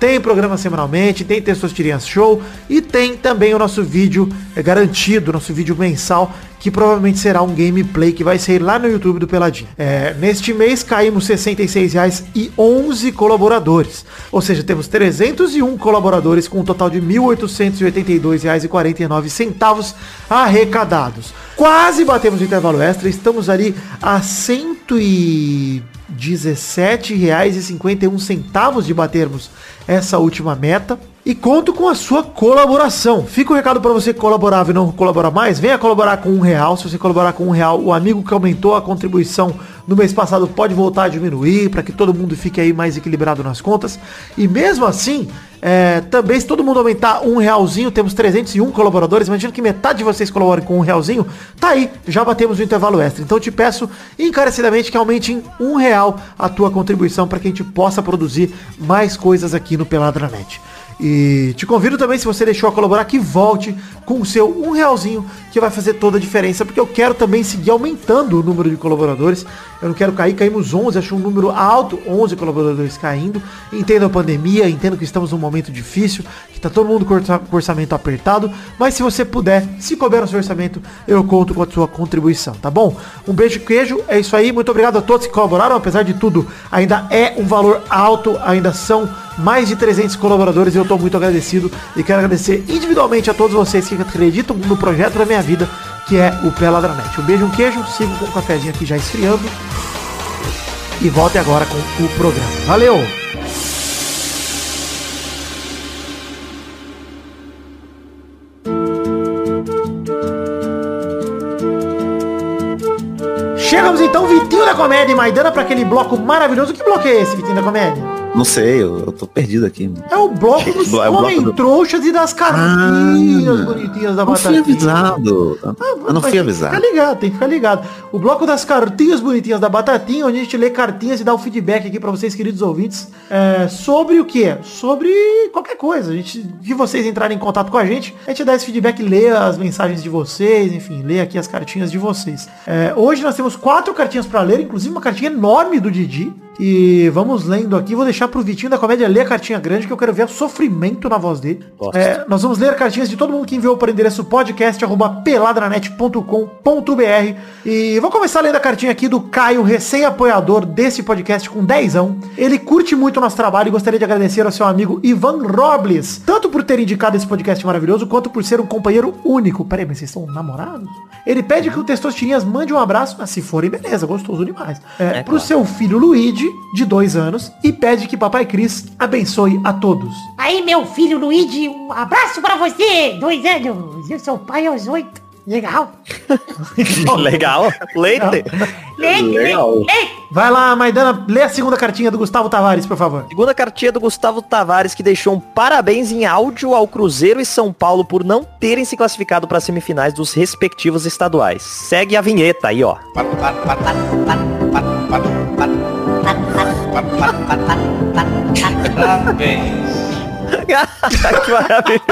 tem programa semanalmente, tem Testosterinhas Show e tem também o nosso vídeo é, garantido, nosso vídeo mensal, que provavelmente será um gameplay que vai sair lá no YouTube do Peladinho. É, neste mês caímos R$ 66,00 e 11 colaboradores. Ou seja, temos 301 colaboradores com um total de R$ 1.882,49 arrecadados. Quase batemos o intervalo extra, estamos ali a 100 e... R$17,51 de batermos essa última meta. E conto com a sua colaboração. Fica o recado para você que colaborava e não colaborar mais. Venha colaborar com um real. Se você colaborar com um real, o amigo que aumentou a contribuição no mês passado pode voltar a diminuir para que todo mundo fique aí mais equilibrado nas contas. E mesmo assim, é, também se todo mundo aumentar um realzinho, temos 301 colaboradores. Imagina que metade de vocês colaborem com um realzinho. Tá aí, já batemos o intervalo extra. Então te peço encarecidamente que aumente em um real a tua contribuição para que a gente possa produzir mais coisas aqui no Peladranet. E te convido também, se você deixou a colaborar, que volte com o seu um realzinho, que vai fazer toda a diferença, porque eu quero também seguir aumentando o número de colaboradores. Eu não quero cair, caímos 11, acho um número alto, 11 colaboradores caindo. Entendo a pandemia, entendo que estamos num momento difícil, que tá todo mundo com com orçamento apertado, mas se você puder, se couber no seu orçamento, eu conto com a sua contribuição, tá bom? Um beijo queijo, é isso aí, muito obrigado a todos que colaboraram, apesar de tudo, ainda é um valor alto, ainda são mais de 300 colaboradores e eu tô muito agradecido e quero agradecer individualmente a todos vocês que acreditam no projeto da minha vida, que é o Peladranet. Um beijo, um queijo, sigo com o cafezinho aqui já esfriando e volte agora com o programa. Valeu! Chegamos então, Vitinho da Comédia e Maidana, para aquele bloco maravilhoso. Que bloco é esse, Vitinho da Comédia? Não sei, eu, eu tô perdido aqui. É o bloco dos É bloco homem do- trouxas e das cartinhas Ah, bonitinhas da Não fui batatinha. avisado. Eu não fui avisado. Fica ligado, tem que ficar ligado. O bloco das cartinhas bonitinhas da Batatinha, onde a gente lê cartinhas e dá o feedback aqui pra vocês, queridos ouvintes, é, sobre o que? Sobre qualquer coisa. A gente, que vocês entrarem em contato com a gente, a gente dá esse feedback, lê as mensagens de vocês, enfim, lê aqui as cartinhas de vocês. É, hoje nós temos quatro cartinhas pra ler, inclusive uma cartinha enorme do Didi. E vamos lendo aqui, vou deixar pro Vitinho da Comédia ler a cartinha grande, que eu quero ver o sofrimento na voz dele. É, nós vamos ler cartinhas de todo mundo que enviou para o endereço podcast.peladranet.com.br E vou começar lendo a cartinha aqui do Caio, recém-apoiador desse podcast com 10 Ele curte muito o nosso trabalho e gostaria de agradecer ao seu amigo Ivan Robles, tanto por ter indicado esse podcast maravilhoso, quanto por ser um companheiro único. Peraí, mas vocês estão namorados? Ele pede que o Testosterinhas mande um abraço, ah, se forem, beleza, gostoso demais. É, pro seu filho Luigi, de 2 anos, e pede que Papai Cris abençoe a todos. Aí, meu filho Luigi, um abraço pra você. Dois anos. Eu sou pai aos oito. Legal. *laughs* Legal. Leite. Leite, Legal. leite, leite. Vai lá, Maidana, lê a segunda cartinha do Gustavo Tavares, por favor. Segunda cartinha do Gustavo Tavares, que deixou um parabéns em áudio ao Cruzeiro e São Paulo por não terem se classificado para as semifinais dos respectivos estaduais. Segue a vinheta aí, ó. Parabéns. que maravilhoso.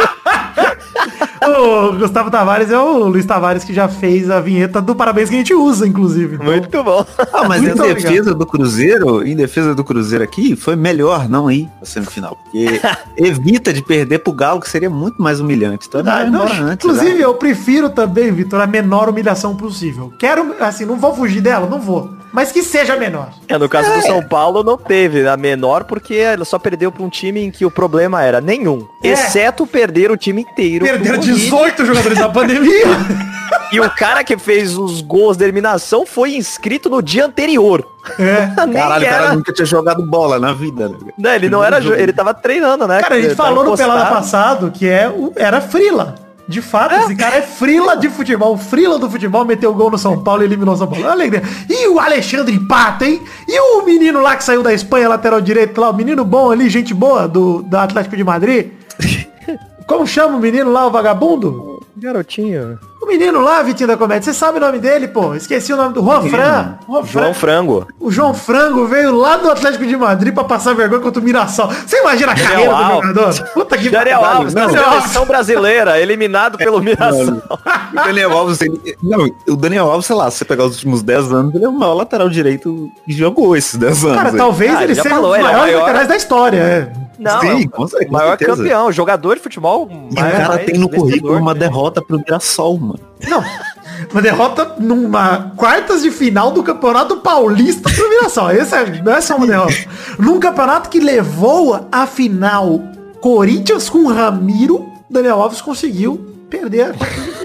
O Gustavo Tavares é o Luiz Tavares que já fez a vinheta do Parabéns que a gente usa, inclusive. Então, Muito bom. Ah, mas Muito em defesa do Cruzeiro, em defesa do Cruzeiro aqui, foi melhor não ir pra semifinal. Porque *laughs* evita de perder pro Galo, que seria muito mais humilhante. Então é não, embora antes. inclusive, né? eu prefiro também, Vitor, a menor humilhação possível. Quero, assim, não vou fugir dela, não vou. Mas que seja menor. É, no caso do São Paulo não teve a menor porque ela só perdeu para um time em que o problema era nenhum, É. exceto perder o time inteiro. Perderam Covid. 18 jogadores na pandemia. *laughs* E o cara que fez os gols da eliminação foi inscrito no dia anterior. *laughs* Nem Caralho, o era- cara nunca tinha jogado bola na vida. né? Não, ele não era. Ele tava treinando, né? Cara, a gente Ele falou no Pelada encostado. passado que é, o- era frila. De fato, esse cara é frila de futebol. Frila do futebol, meteu gol no São Paulo e eliminou o São Paulo. Olha a alegria. E o Alexandre Pato, hein? E o menino lá que saiu da Espanha, lateral direito lá, o menino bom ali, gente boa, do, do Atlético de Madrid. *laughs* Como chama o menino lá, o vagabundo? Garotinho. O menino lá, Vitinho da Comédia, você sabe o nome dele, pô? Esqueci o nome do Juan Fran. Juan. João Frango. O João Frango veio lá do Atlético de Madrid pra passar vergonha contra o Mirassol. Você imagina a Daniel carreira do Alves. jogador? Puta que Daniel pariu. Alves, Alves. seleção brasileira, eliminado pelo Mirassol. O Daniel Alves, ele, não, o Daniel Alves, sei lá, se você pegar os últimos 10 anos, ele é o maior lateral direito que jogou esses 10 anos. Cara, aí. talvez Ah, ele seja falou, um dos ele é o maiores maior. laterais da história. É. Não, Sim, é o com cer- com maior certeza. campeão, jogador de futebol. E o cara tem no currículo uma derrota pro Mirassol, mano. Não. Uma derrota numa quartas de final do Campeonato Paulista Mirassol. Esse é, não é só uma derrota. Num campeonato que levou a final Corinthians com Ramiro, Daniel Alves conseguiu perder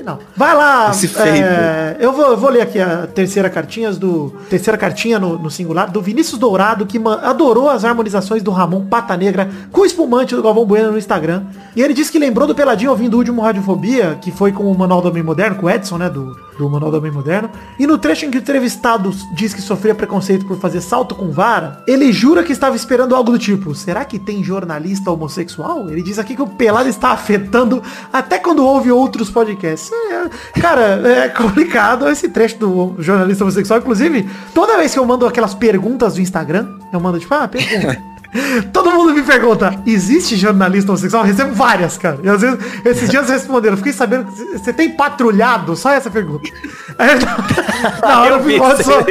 final. Vai lá. É, eu, vou, eu vou ler aqui a terceira cartinha do terceira cartinha no, no singular do Vinícius Dourado que adorou as harmonizações do Ramon Pata Negra com o espumante do Galvão Bueno no Instagram. E ele disse que lembrou do Peladinho ouvindo o último Radiofobia, que foi com o Manual do Homem Moderno, com o Edson, né, do, do Manual do Homem Moderno. E no trecho em que o entrevistado diz que sofria preconceito por fazer salto com vara, ele jura que estava esperando algo do tipo, será que tem jornalista homossexual? Ele diz aqui que o Pelado está afetando até quando ouve outros podcasts. É, cara, é complicado esse trecho do jornalista homossexual. Inclusive, toda vez que eu mando aquelas perguntas do Instagram, eu mando tipo, ah, pergunta. *laughs* *laughs* Todo mundo me pergunta, existe jornalista homossexual? Eu recebo várias, cara. E às vezes, esses dias responderam, fiquei sabendo, que você tem patrulhado? Só essa pergunta. *laughs* Aí, eu- na hora eu fico, só,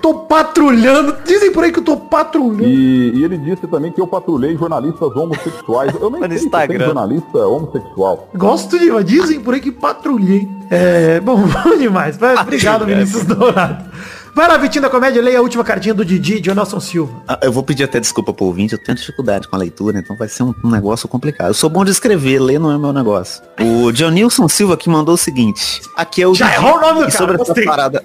tô patrulhando. Dizem por aí que eu tô patrulhando. E, e ele disse também que eu patrulhei jornalistas homossexuais. Eu nem No sei se Instagram. tem jornalista homossexual. Gosto de, dizem por aí que patrulhei. É, bom, *laughs* bom demais. Obrigado, Vinícius Dourado. Vai lá, Vitinho da Comédia, leia a última cartinha do Didi, de Nelson Silva. Ah, Eu vou pedir até desculpa pro ouvinte, eu tenho dificuldade com a leitura, então vai ser um, um negócio complicado. Eu sou bom de escrever, ler não é meu negócio. O Dionilson Silva que mandou o seguinte, aqui é o Já Didi, errou o nome do e cara, sobre essa parada...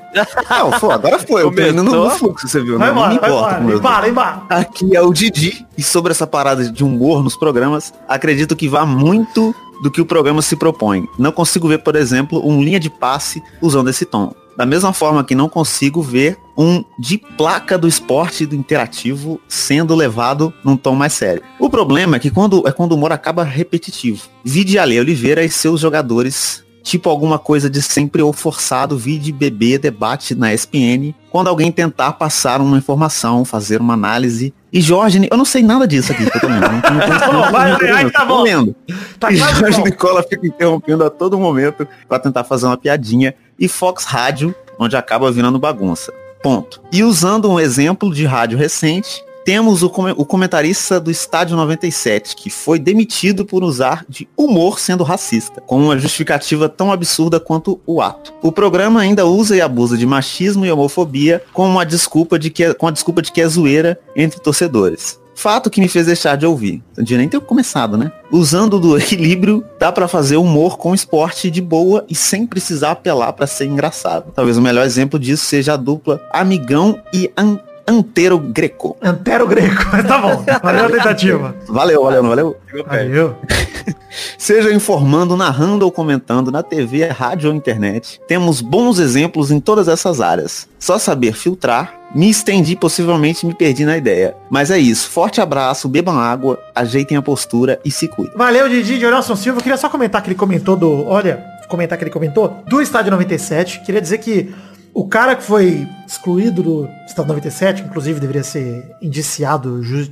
Não, foi, agora foi, eu tô indo no, fluxo, você viu, Vai né? não me embora, vai importa. embora. Embala, embala. Aqui é o Didi. E sobre essa parada de humor nos programas, acredito que vá muito do que o programa se propõe. Não consigo ver, por exemplo, um linha de passe usando esse tom. Da mesma forma que não consigo ver um de placa do esporte do interativo sendo levado num tom mais sério. O problema é que quando, é quando o humor acaba repetitivo. Vide Ale Oliveira e seus jogadores tipo alguma coisa de sempre ou forçado, vide bebê debate na ESPN, quando alguém tentar passar uma informação, fazer uma análise. E Jorge, eu não sei nada disso aqui eu tô lendo. Não, não, *laughs* tá lendo. Tá e quase Jorge bom. Nicola fica interrompendo a todo momento para tentar fazer uma piadinha. E Fox Rádio, onde acaba virando bagunça. Ponto. E usando um exemplo de rádio recente, temos o, come- o comentarista do Estádio 97, que foi demitido por usar de humor sendo racista, com uma justificativa tão absurda quanto o ato. O programa ainda usa e abusa de machismo e homofobia com uma desculpa de que é, com a desculpa de que é zoeira entre torcedores. Fato que me fez deixar de ouvir. Eu devia nem ter começado, né? Usando do *laughs* equilíbrio, dá pra fazer humor com esporte de boa e sem precisar apelar pra ser engraçado. Talvez o melhor exemplo disso seja a dupla Amigão e An Antero Greco. Antero Greco, mas tá bom. Valeu a tentativa. Valeu, valeu, valeu. Valeu. *laughs* Seja informando, narrando ou comentando na TV, rádio ou internet, temos bons exemplos em todas essas áreas. Só saber filtrar, me estendi, possivelmente me perdi na ideia. Mas é isso, forte abraço, bebam água, ajeitem a postura e se cuidem. Valeu, Didi de Nelson Silva. Eu queria só comentar que ele comentou do. Olha, comentar que ele comentou do Estádio 97. Queria dizer que o cara que foi excluído do Estádio 97, inclusive deveria ser indiciado ju-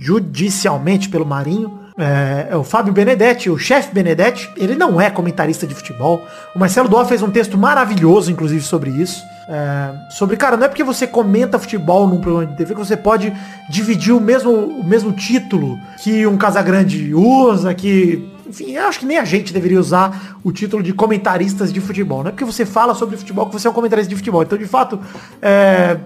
judicialmente pelo Marinho. É, é o Fábio Benedetti, o chefe Benedetti. Ele não é comentarista de futebol. O Marcelo Doa fez um texto maravilhoso, inclusive, sobre isso. É, sobre, cara, não é porque você comenta futebol num programa de TV que você pode dividir o mesmo, o mesmo título que um Casagrande usa, que enfim, eu acho que nem a gente deveria usar o título de comentaristas de futebol. Não é porque você fala sobre futebol que você é um comentarista de futebol. Então, de fato, é,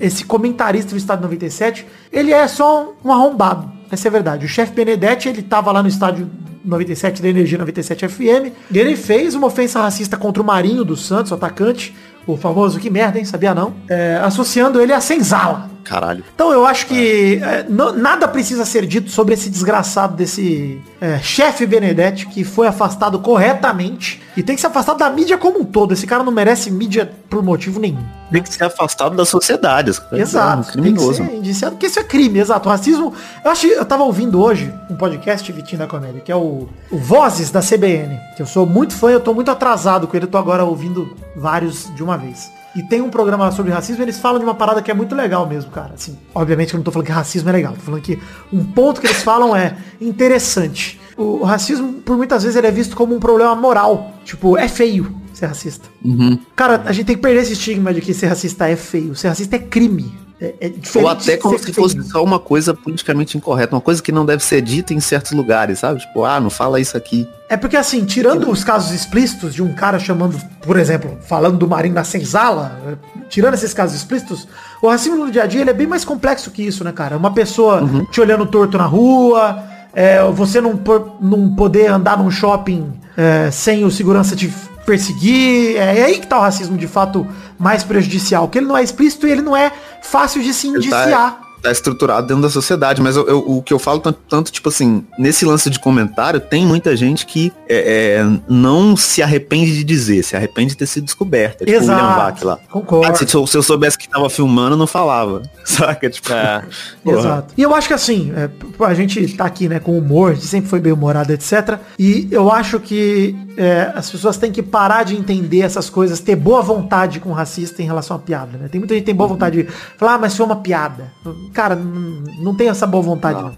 esse comentarista do Estádio 97, ele é só um arrombado. Essa é a verdade. O chefe Benedetti, ele tava lá no estádio 97 da Energia 97 FM. E ele fez uma ofensa racista contra o Marinho dos Santos, o atacante, o famoso que merda, hein? Sabia não? É, associando ele a Senzala. Caralho. Então eu acho que é, nada precisa ser dito sobre esse desgraçado desse é, chefe Benedetti que foi afastado corretamente e tem que ser afastado da mídia como um todo. Esse cara não merece mídia por motivo nenhum. Tem que ser afastado da sociedade. isso é Exato. um criminoso. Tem que ser indiciado, porque isso é crime, exato. O racismo. Eu acho que eu tava ouvindo hoje um podcast, Vitinho da Comédia, que é o, o Vozes da CBN. Que eu sou muito fã, eu tô muito atrasado com ele, eu tô agora ouvindo vários de uma vez. E tem um programa sobre racismo, eles falam de uma parada que é muito legal mesmo, cara. Assim, obviamente que eu não tô falando que racismo é legal, tô falando que um ponto que eles falam é interessante. O, racismo, por muitas vezes, ele é visto como um problema moral. Tipo, é feio ser racista. Uhum. Cara, a gente tem que perder esse estigma de que ser racista é feio. Ser racista é crime. É, é Ou até como se fosse só uma coisa politicamente incorreta, uma coisa que não deve ser dita em certos lugares, sabe? Tipo, ah, não fala isso aqui. É porque assim, tirando os casos explícitos de um cara chamando, por exemplo, falando do Marinho da Senzala, eh, tirando esses casos explícitos, o racismo no dia a dia ele é bem mais complexo que isso, né, cara? Uma pessoa te olhando torto na rua, é, você não, não poder andar num shopping é, sem o segurança te perseguir. É, é aí que tá o racismo de fato mais prejudicial, que ele não é explícito e ele não é fácil de se Ele indiciar. tá, tá estruturado dentro da sociedade, mas eu- eu- o que eu falo tanto, tanto, tipo assim, nesse lance de comentário, tem muita gente que é, é, não se arrepende de dizer, se arrepende de ter sido descoberta. Tipo o William Bach lá. Concordo. Ah, se, eu- se eu soubesse que tava filmando, eu não falava. *laughs* Saca? Tipo, É. *laughs* Exato. E eu acho que assim, é, a gente tá aqui, né, com humor, a gente sempre foi bem humorado, etc. E eu acho que é, as pessoas têm que parar de entender essas coisas, ter boa vontade com o racista em relação à piada, né? Tem muita gente que tem boa vontade de falar, ah, mas foi uma piada. Cara, não tem essa boa vontade, não.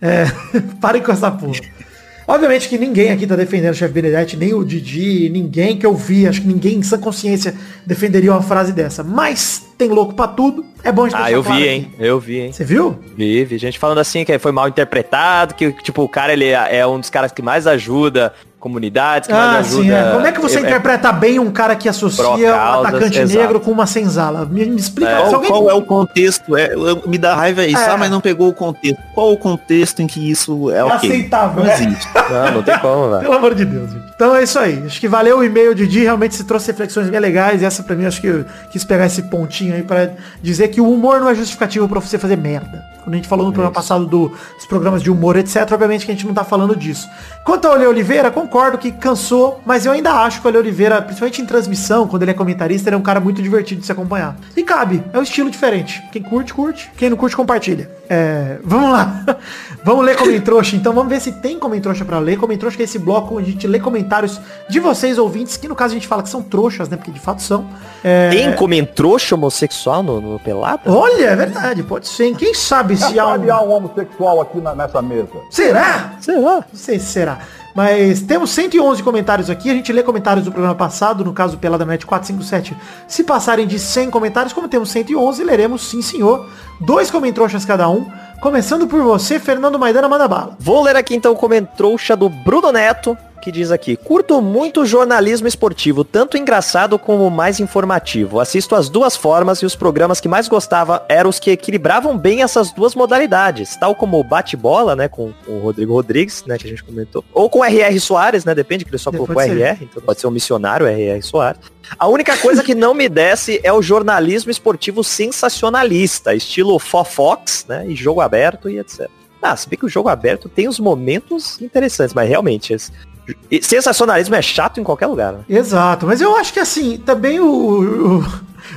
É, *laughs* parem com essa porra. Obviamente que ninguém aqui tá defendendo o chefe Benedetti, nem o Didi, ninguém que eu vi, acho que ninguém em sã consciência defenderia uma frase dessa. Mas tem louco pra tudo. É bom a gente Ah, eu claro vi, aqui. hein? Eu vi, hein? Você viu? Vi, vi gente falando assim que foi mal interpretado, que tipo, o cara ele é é um dos caras que mais ajuda comunidades, que Ah, mais ajuda. sim, é. Como é que você é- é- interpreta bem um cara que associa um atacante exato. negro com uma senzala? Me, me explica. É. Qual, alguém... qual é o contexto? É, me dá raiva é isso, É. ah, mas não pegou o contexto. Qual o contexto em que isso é ok? aceitável, Não né? existe. Não, não tem como, velho. Pelo amor de Deus, gente. Então é isso aí. Acho que valeu o e-mail de Di, realmente se trouxe reflexões bem legais. E essa pra mim, acho que eu quis pegar esse pontinho aí pra dizer que o humor não é justificativo pra você fazer merda. Quando a gente falou no programa passado do- dos programas de humor, etc, obviamente que a gente não tá falando disso. Quanto ao Ale Oliveira, concordo que cansou, mas eu ainda acho que o Ale Oliveira, principalmente em transmissão, quando ele é comentarista, ele é um cara muito divertido de se acompanhar. E cabe, é um estilo diferente. Quem curte, curte. Quem não curte, compartilha. É, vamos lá. *laughs* vamos ler Comentrouxa, então vamos ver se tem Comentrouxa pra ler. Comentrouxa que é esse bloco onde a gente lê comentários de vocês, ouvintes, que no caso a gente fala que são trouxas, né? Porque de fato são. É, Tem comentrouxa homossexual no, no Pelada? Olha, é verdade, pode ser. hein? Quem sabe se há Sabe, há um... um homossexual aqui na- nessa mesa. Será? Será? Não sei se será. Mas temos 111 comentários aqui. A gente lê comentários do programa passado, no caso Pelada Net 457. Se passarem de 100 comentários, como temos 111, leremos sim, senhor. Dois comentroxas cada um. Começando por você, Fernando Maidana, manda bala. Vou ler aqui então o comentrouxa do Bruno Neto, que diz aqui, curto muito jornalismo esportivo, tanto engraçado como mais informativo. Assisto as duas formas e os programas que mais gostava eram os que equilibravam bem essas duas modalidades, tal como o bate-bola, né, com o Rodrigo Rodrigues, né, que a gente comentou, ou com o R.R. Soares, né, depende, que ele só É, colocou ser. R.R., então pode ser um missionário R.R. Soares. A única coisa que não me desce é o jornalismo esportivo sensacionalista, estilo Fofox, né, e jogo aberto e etc. Ah, se bem que o jogo aberto tem os momentos interessantes, mas realmente, e sensacionalismo é chato em qualquer lugar. Né? Exato, mas eu acho que assim, também o, o,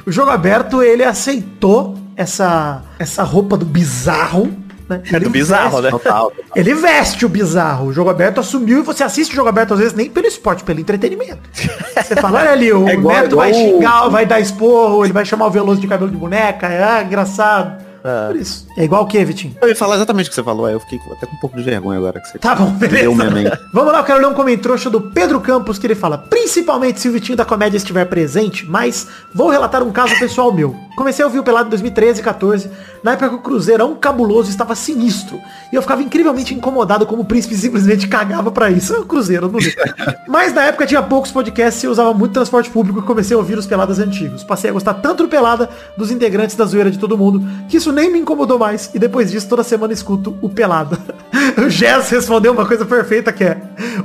o jogo aberto, ele aceitou essa, essa roupa do bizarro. Né? É do Ele bizarro, veste- né? Total. Ele veste o bizarro. O jogo aberto assumiu e você assiste o jogo aberto às vezes nem pelo esporte, pelo entretenimento. Você fala, olha ali, o *laughs* É igual- Neto vai igual o- xingar, vai dar esporro, ele vai chamar o Veloso de cabelo de boneca, é engraçado. Ah. Por isso. É igual o que, Vitinho? Eu ia falar exatamente o que você falou, aí eu fiquei até com um pouco de vergonha agora que você Tá bom, beleza. *laughs* Vamos lá, eu quero ler um comentrouxa do Pedro Campos que ele fala, principalmente se o Vitinho da comédia estiver presente, mas vou relatar um caso pessoal meu. Comecei a ouvir o Pelado em 2013 e 14, na época que o Cruzeirão cabuloso estava sinistro. E eu ficava incrivelmente incomodado como o príncipe simplesmente cagava pra isso. É *laughs* o Cruzeiro, não. Mas na época tinha poucos podcasts e eu usava muito transporte público e comecei a ouvir os Peladas antigos. Passei a gostar tanto do Pelada, dos integrantes da zoeira de todo mundo, que isso nem me incomodou mais. E depois disso, toda semana escuto o Pelada. *laughs* o Jess respondeu uma coisa perfeita que é,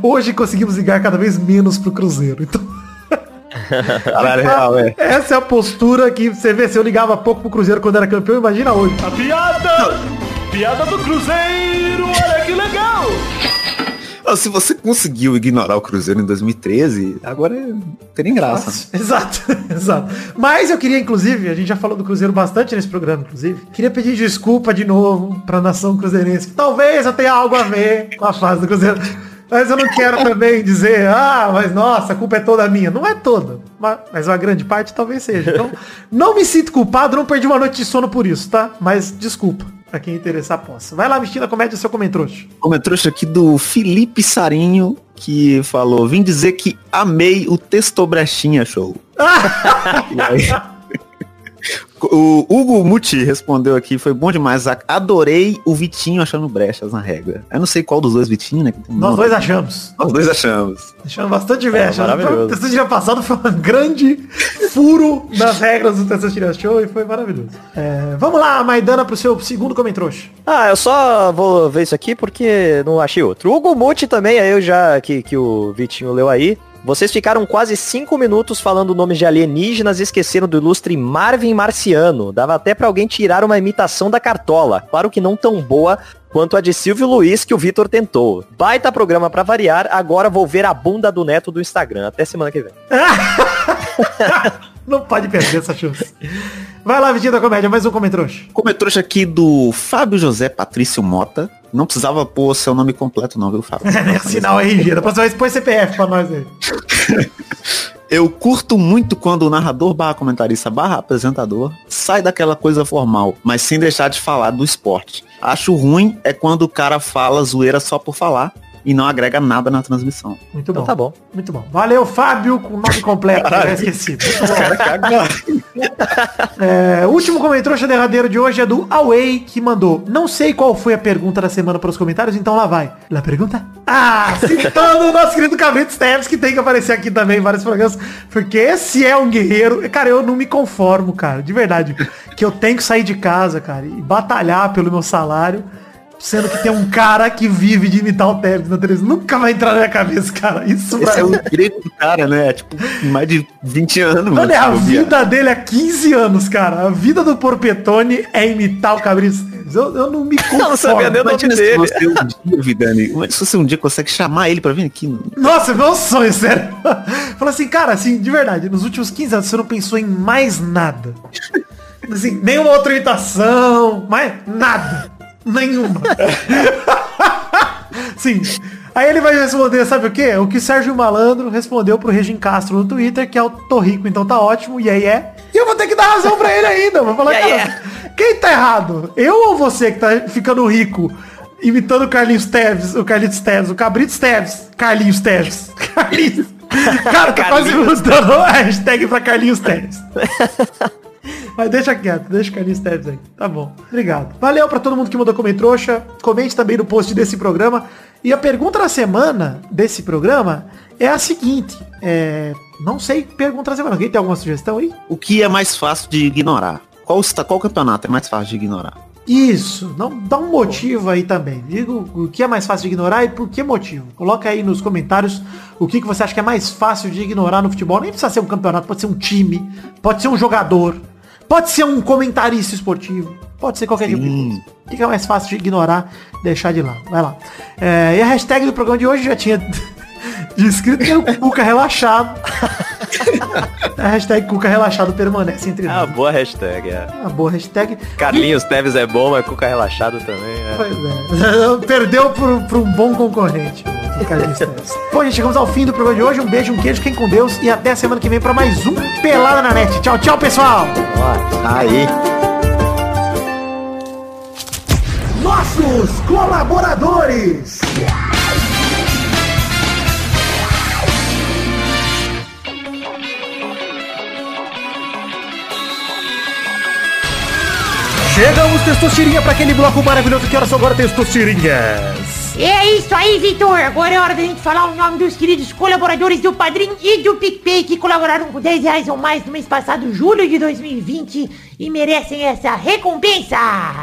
hoje conseguimos ligar cada vez menos pro Cruzeiro. Então... *laughs* Caralho, real, é. Essa é a postura que você vê, se eu ligava pouco pro Cruzeiro quando era campeão, imagina hoje. A piada! Piada do Cruzeiro! Se você conseguiu ignorar o Cruzeiro em 2013, agora não tem nem graça. né? *laughs* Exato, *laughs* exato. Mas eu queria, inclusive, a gente já falou do Cruzeiro bastante nesse programa, inclusive. Queria pedir desculpa de novo pra nação cruzeirense. que Talvez eu tenha algo a ver com a fase do Cruzeiro. Mas eu não quero também dizer, ah, mas nossa, a culpa é toda minha. Não é toda, mas, mas uma grande parte talvez seja. Então, não me sinto culpado, não perdi uma noite de sono por isso, tá? Mas desculpa, pra quem interessar possa. Vai lá, Mistina, comédia seu comentrouxa. Comentário aqui do Felipe Sarinho, que falou, vim dizer que amei o Testobrechinha Show. *laughs* E aí- O Hugo Muti respondeu aqui, foi bom demais. Adorei o Vitinho achando brechas na regra. Eu não sei qual dos dois Vitinho, né? que tem Nós nome. dois achamos. Nós dois achamos. Deixando bastante inveja. maravilhoso. o texto dia passado foi um grande furo nas regras do Testosterinha Show e foi maravilhoso. É, vamos lá, Maidana, pro seu segundo comentrouxa. Ah, eu só vou ver isso aqui porque não achei outro. Hugo Muti também, aí eu já, que, que o Vitinho leu aí. Vocês ficaram quase cinco minutos falando nomes de alienígenas e esqueceram do ilustre Marvin Marciano. Dava até pra alguém tirar uma imitação da Cartola. Claro que não tão boa quanto a de Silvio Luiz que o Vitor tentou. Baita programa pra variar, agora vou ver a bunda do neto do Instagram. Até semana que vem. *laughs* Não pode perder essa chance. Vai lá, Vitinho da Comédia, mais um comentrouxa. Comentário aqui do Fábio José Patrício Mota. Não precisava pôr seu nome completo não, viu, Fábio? *laughs* É, Sinal RG. Da próxima vez põe CPF pra nós aí. *laughs* Eu curto muito quando o narrador barra comentarista barra apresentador sai daquela coisa formal, mas sem deixar de falar do esporte. Acho ruim é quando o cara fala zoeira só por falar e não agrega nada na transmissão. Muito bom. Então tá bom. Muito bom. Valeu, Fábio, com o nome completo. já esqueci. *laughs* *laughs* É, o último comentrouxa derradeiro de hoje é do Away, que mandou. Não sei qual foi a pergunta da semana para os comentários, então lá vai. La pergunta? Ah, citando o nosso querido Cabrito Steves, que tem que aparecer aqui também em vários programas. Porque esse é um guerreiro. Cara, eu não me conformo, cara. De verdade. Que eu tenho que sair de casa, cara, e batalhar pelo meu salário. Sendo que tem um cara que vive de imitar o Tevez na televisão. Nunca vai entrar na minha cabeça, cara. Isso Esse é mim- o direito do cara, né? Tipo, mais de 20 anos. Mano, mano, é a vida dele há 15 anos, cara. A vida do Porpetone é imitar o Cabrito Esteves. Eu, eu não me conformo. não sabia nem o nome dele. você um dia, Vidani, se você um dia consegue chamar ele pra vir aqui. no- Nossa, meu sonho, sério. *laughs* Fala assim, cara, assim, de verdade, nos últimos 15 anos você não pensou em mais nada. Assim, nenhuma outra imitação, mais nada. Nenhuma. *laughs* Sim. Aí ele vai responder, sabe o quê? O que Sérgio Malandro respondeu pro Regin Castro no Twitter, que é o tô rico, então tá ótimo, e aí é. E eu vou ter que dar razão pra ele ainda. Vou falar, Yeah, cara, quem tá errado? Eu ou você que tá ficando rico imitando o Carlinhos Teves, o Carlitos Teves, o Cabrito Teves, Carlinhos Teves. Carlinhos. Cara, tá quase mudando a hashtag pra Carlinhos Teves. *laughs* Mas deixa quieto, deixa o Carlinhos Teves aí. Tá bom. Obrigado. Valeu pra todo mundo que mandou comentrouxa. Comente também no post desse programa. E a pergunta da semana desse programa é a seguinte. É... Não sei pergunta da semana. Alguém tem alguma sugestão aí? O que é mais fácil de ignorar? Qual, qual campeonato é mais fácil de ignorar? Isso, não, dá um motivo aí também. Diga o que é mais fácil de ignorar e por que motivo. Coloca aí nos comentários o que, que você acha que é mais fácil de ignorar no futebol. Nem precisa ser um campeonato, pode ser um time, pode ser um jogador, pode ser um comentarista esportivo, pode ser qualquer tipo de Sim. coisa. O que que é mais fácil de ignorar, deixar de lado. Vai lá. É, e a hashtag do programa de hoje já tinha *laughs* descrito que é o Cuca relaxado. *laughs* a hashtag Cuca relaxado permanece entre Ah, nós. boa hashtag, é. Uma boa hashtag. Carlinhos Teves é bom, mas Cuca relaxado também, é. Pois é. *laughs* Perdeu por, por um bom concorrente. Bom, gente, chegamos ao fim do programa de hoje. Um beijo, um queijo, fiquem com Deus. E até semana que vem para mais um Pelada na Net. Tchau, tchau, pessoal. Aí. Nossos colaboradores. Chegamos, Testosterinha, para aquele bloco maravilhoso que horas agora, Testosterinhas. É isso aí, Vitor. Agora é hora da gente falar o nome dos queridos colaboradores do Padrim e do PicPay que colaboraram com 10 reais ou mais no mês passado, julho de 2020, e merecem essa recompensa.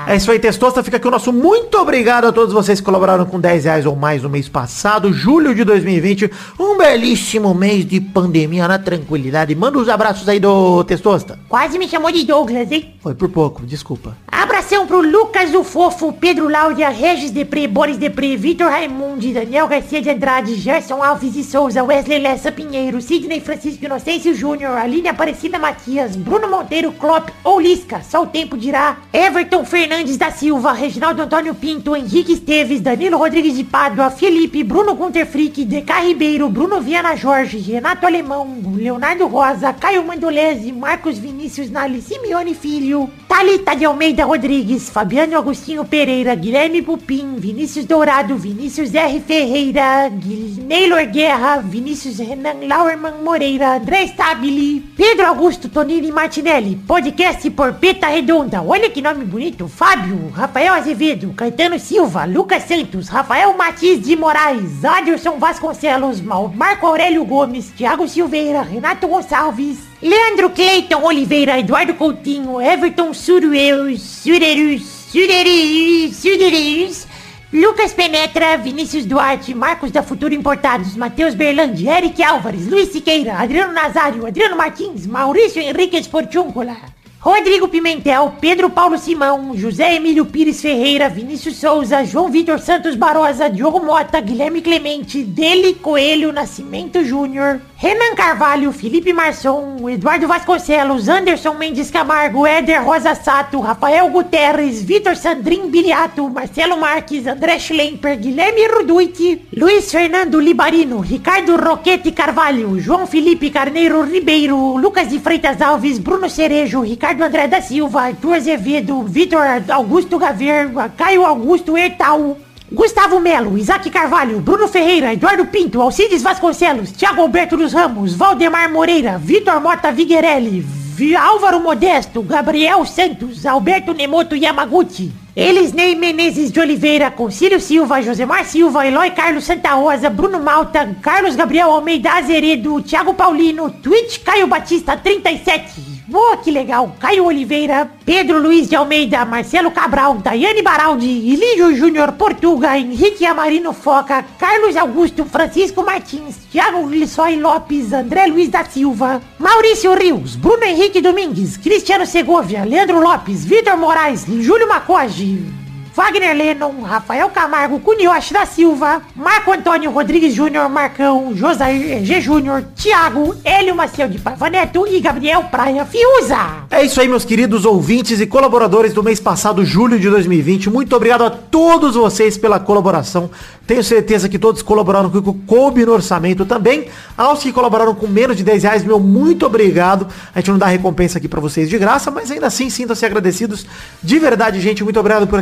É isso aí, Testosta. Fica aqui o nosso muito obrigado a todos vocês que colaboraram com 10 reais ou mais no mês passado, julho de 2020. Um belíssimo mês de pandemia na tranquilidade. Manda os abraços aí do Testosta. Quase me chamou de Douglas, hein? Foi por pouco, desculpa. Abração pro Lucas o Fofo, Pedro Láudia, Regis Depre, Boris Depre, Vitor Raimundi, Daniel Garcia de Andrade, Gerson Alves e Souza, Wesley Lessa Pinheiro, Sidney Francisco Inocêncio Júnior, Aline Aparecida Matias, Bruno Monteiro, Klopp ou Lisca, só o tempo dirá, Everton Fernandes da Silva, Reginaldo Antônio Pinto, Henrique Esteves, Danilo Rodrigues de Pádua, Felipe, Bruno Gunter Frick, DK Ribeiro, Bruno Viana Jorge, Renato Alemão, Leonardo Rosa, Caio Mandolese, Marcos Vinícius Nali, Simeone Filho, Thalita de Almeida Rodrigues, Fabiano Agostinho Pereira, Guilherme Pupim, Vinícius Dourado, Vinícius R. Ferreira, Neylor Guerra, Vinícius Renan Lauerman Moreira, André Stabile, Pedro Augusto Tonini Martinelli, podcast por Peta Redonda, olha que nome bonito, Fábio, Rafael Azevedo, Caetano Silva, Lucas Santos, Rafael Matias de Moraes, Adilson Vasconcelos, Marco Aurélio Gomes, Thiago Silveira, Renato Gonçalves, Leandro Cleiton Oliveira, Eduardo Coutinho, Everton Surueus, Surerus, Surerus, Surerus, Lucas Penetra, Vinícius Duarte, Marcos da Futuro Importados, Matheus Berlandi, Eric Álvares, Luiz Siqueira, Adriano Nazário, Adriano Martins, Maurício Henrique Esportúncula, Rodrigo Pimentel, Pedro Paulo Simão, José Emílio Pires Ferreira, Vinícius Souza, João Vitor Santos Barosa, Diogo Mota, Guilherme Clemente, Dele Coelho Nascimento Júnior, Renan Carvalho, Felipe Marçom, Eduardo Vasconcelos, Anderson Mendes Camargo, Éder Rosa Sato, Rafael Guterres, Vitor Sandrin Biliato, Marcelo Marques, André Schlemper, Guilherme Ruduiti, Luiz Fernando Libarino, Ricardo Roquete Carvalho, João Felipe Carneiro Ribeiro, Lucas de Freitas Alves, Bruno Cerejo, Ricardo André da Silva, Arthur Azevedo, Vitor Augusto Gaver, Caio Augusto Ertal, Gustavo Melo, Isaac Carvalho, Bruno Ferreira, Eduardo Pinto, Alcides Vasconcelos, Thiago Alberto dos Ramos, Valdemar Moreira, Vitor Mota Viguerelli, Vi- Álvaro Modesto, Gabriel Santos, Alberto Nemoto Yamaguchi, Elisnei Menezes de Oliveira, Concílio Silva, Josemar Silva, Eloy Carlos Santa Rosa, Bruno Malta, Carlos Gabriel Almeida Azeredo, Thiago Paulino, Twitch Caio Batista 37, Boa, que legal. Caio Oliveira, Pedro Luiz de Almeida, Marcelo Cabral, Daiane Baraldi, Ilígio Júnior Portuga, Henrique Amarino Foca, Carlos Augusto, Francisco Martins, Thiago Lissói Lopes, André Luiz da Silva, Maurício Rios, Bruno Henrique Domingues, Cristiano Segovia, Leandro Lopes, Vitor Moraes, Júlio Macoge, Wagner Lennon, Rafael Camargo, Cunioche da Silva, Marco Antônio Rodrigues Júnior, Marcão, Josair G. Júnior, Thiago, Hélio Maciel de Paiva Neto e Gabriel Praia Fiuza. É isso aí, meus queridos ouvintes e colaboradores do mês passado, julho de 2020. Muito obrigado a todos vocês pela colaboração. Tenho certeza que todos colaboraram com o que coube no orçamento também. Aos que colaboraram com menos de 10 reais, meu muito obrigado. A gente não dá recompensa aqui pra vocês de graça, mas ainda assim sintam-se agradecidos. De verdade, gente, muito obrigado por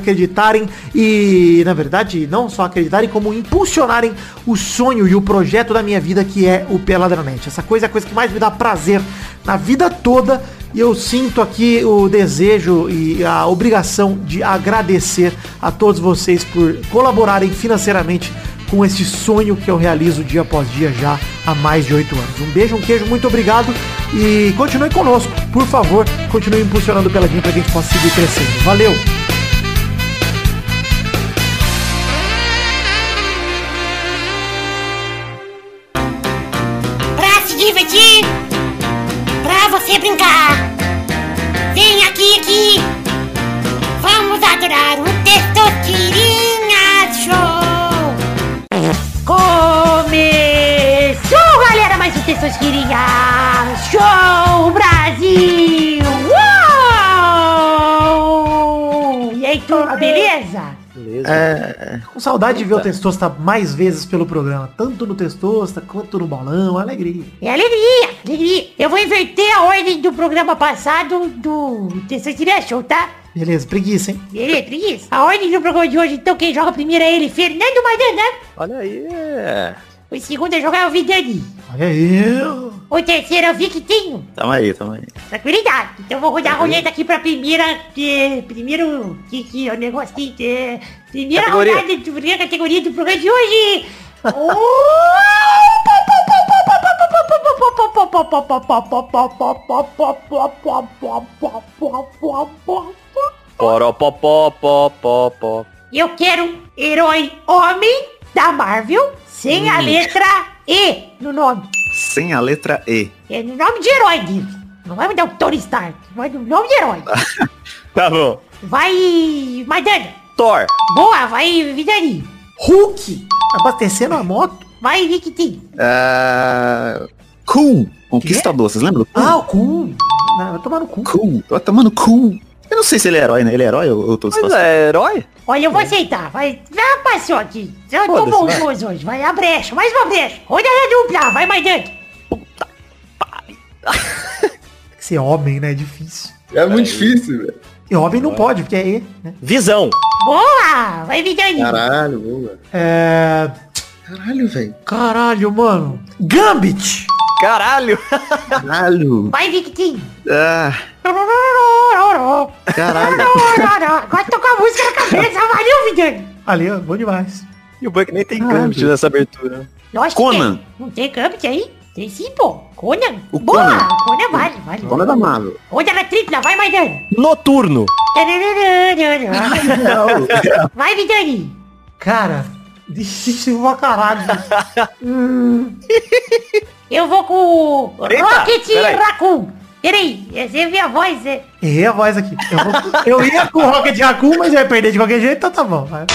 acreditarem e, na verdade, não só acreditarem, como impulsionarem o sonho e o projeto da minha vida, que é o Peladranet. Essa coisa é a coisa que mais me dá prazer na vida toda. E eu sinto aqui o desejo e a obrigação de agradecer a todos vocês por colaborarem financeiramente com esse sonho que eu realizo dia após dia já há mais de oito anos. Um beijo, um queijo, muito obrigado e continue conosco. Por favor, continue impulsionando pela para que a gente possa seguir crescendo. Valeu! Brincar. Vem aqui, aqui. Vamos adorar o Testosterinha Show. Começou, galera, mais um Testosterinha Show Brasil. É, com saudade de ver o Testosta mais vezes pelo programa, tanto no Testosta quanto no Bolão, alegria. É alegria, alegria. Eu vou inverter a ordem do programa passado do Testosterinha Show, tá? Beleza, preguiça, hein? Beleza, preguiça. A ordem do programa de hoje, então, quem joga primeiro é ele, Fernando Maidana. Olha aí. É. O segundo a jogar é o Vidani. Olha aí. O terceiro é o Victinho. Tamo aí, tamo aí. Tranquilidade. Então eu vou rodar a roleta aqui pra primeira. eh, primeiro. Que que é o negócio aqui? eh, primeira Categoria. rodada de primeira categoria do programa de hoje. *laughs* Poropopopopopó. Eu da Marvel sem a letra E no nome. Sem a letra E. É no nome de herói dele. Não vai me dar o Tony Stark, vai no nome de herói. *laughs* Tá bom. Vai, Maidana. Thor. Boa, vai, Vidani. Hulk abastecendo a moto. Vai, Victim. Ah, Cool. Conquistador, vocês lembram? Cool? Ah, o cu. Não, vai tomar no cu. Cool. Tô tomando Cool. Eu não sei se ele é herói, né? Ele é herói ou eu tô Mas é herói? Olha, eu vou aceitar. Vai, já passou aqui. Eu tô bondoso hoje. Vai, a brecha, mais uma brecha. Olha a dupla, vai, Maidana. *laughs* Ser homem, né? É difícil. É muito difícil, velho. E homem não pode, porque é E, né? Visão. Boa, vai, Vidani. Caralho, boa. É... Caralho, velho. Caralho, mano. Gambit. Caralho. *laughs* Caralho. Vai, Victim. Ah, caralho. Agora tô com a música na cabeça. Valeu, Vidani. Ali, ó, bom demais. E o Buck nem tem gambit nessa abertura. Lógico que Conan. tem. Não tem Gambit aí? Tem sim, pô. Conan. O Boa, Conan. Conan vale, vale. Dona da Marvel. Olha na tripla, vai, Maidana. Noturno. *laughs* Vai, Vidani. Cara, difícil pra caralho. *laughs* Eu vou com o Rocket. Raccoon. Peraí, essa é a voz, é. Errei a voz aqui. Eu, vou- eu ia com o Rocket Raccoon, mas eu ia perder de qualquer jeito, então tá bom. vai.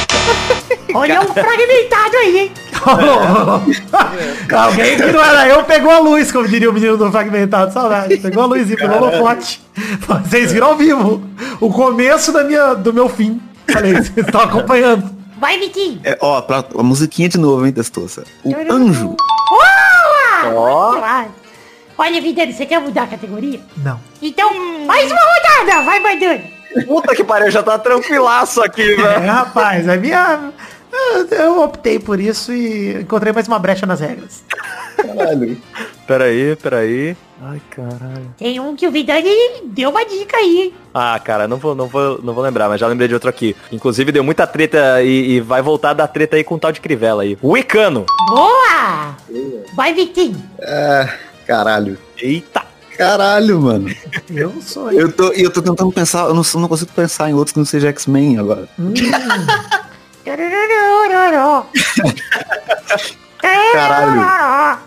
Olha um fragmentado aí, hein? *laughs* Alguém que não era eu pegou a luz, como diria o menino do fragmentado. Saudade. Pegou a luz e pegou o holofote. Vocês viram ao vivo. O começo da minha, do meu fim. Falei, vocês estão acompanhando. Vai, Vitinho. É, ó, pra, a musiquinha de novo, hein, Testoça? O anjo. Ó. Olha, Vidani, você quer mudar a categoria? Não. Então, mais uma rodada, vai, Maidana. Puta que pariu, já tá tranquilaço aqui, É, velho. rapaz, a minha. eu- optei por isso e encontrei mais uma brecha nas regras. Caralho. Peraí, peraí. Ai, caralho. Tem um que o Vidani deu uma dica aí, hein? Ah, cara, não vou, não vou, não vou lembrar, mas já lembrei de outro aqui. Inclusive deu muita treta e, e vai voltar da treta aí com o tal de Crivella aí. Wicano. Boa! Vai, Vitinho. Ah, caralho. Eita. Caralho, mano. Eu sou. Eu tô, e eu tô tentando pensar, eu não, não consigo pensar em outros que não seja X-Men agora. Tarararararó. *laughs* Caralho.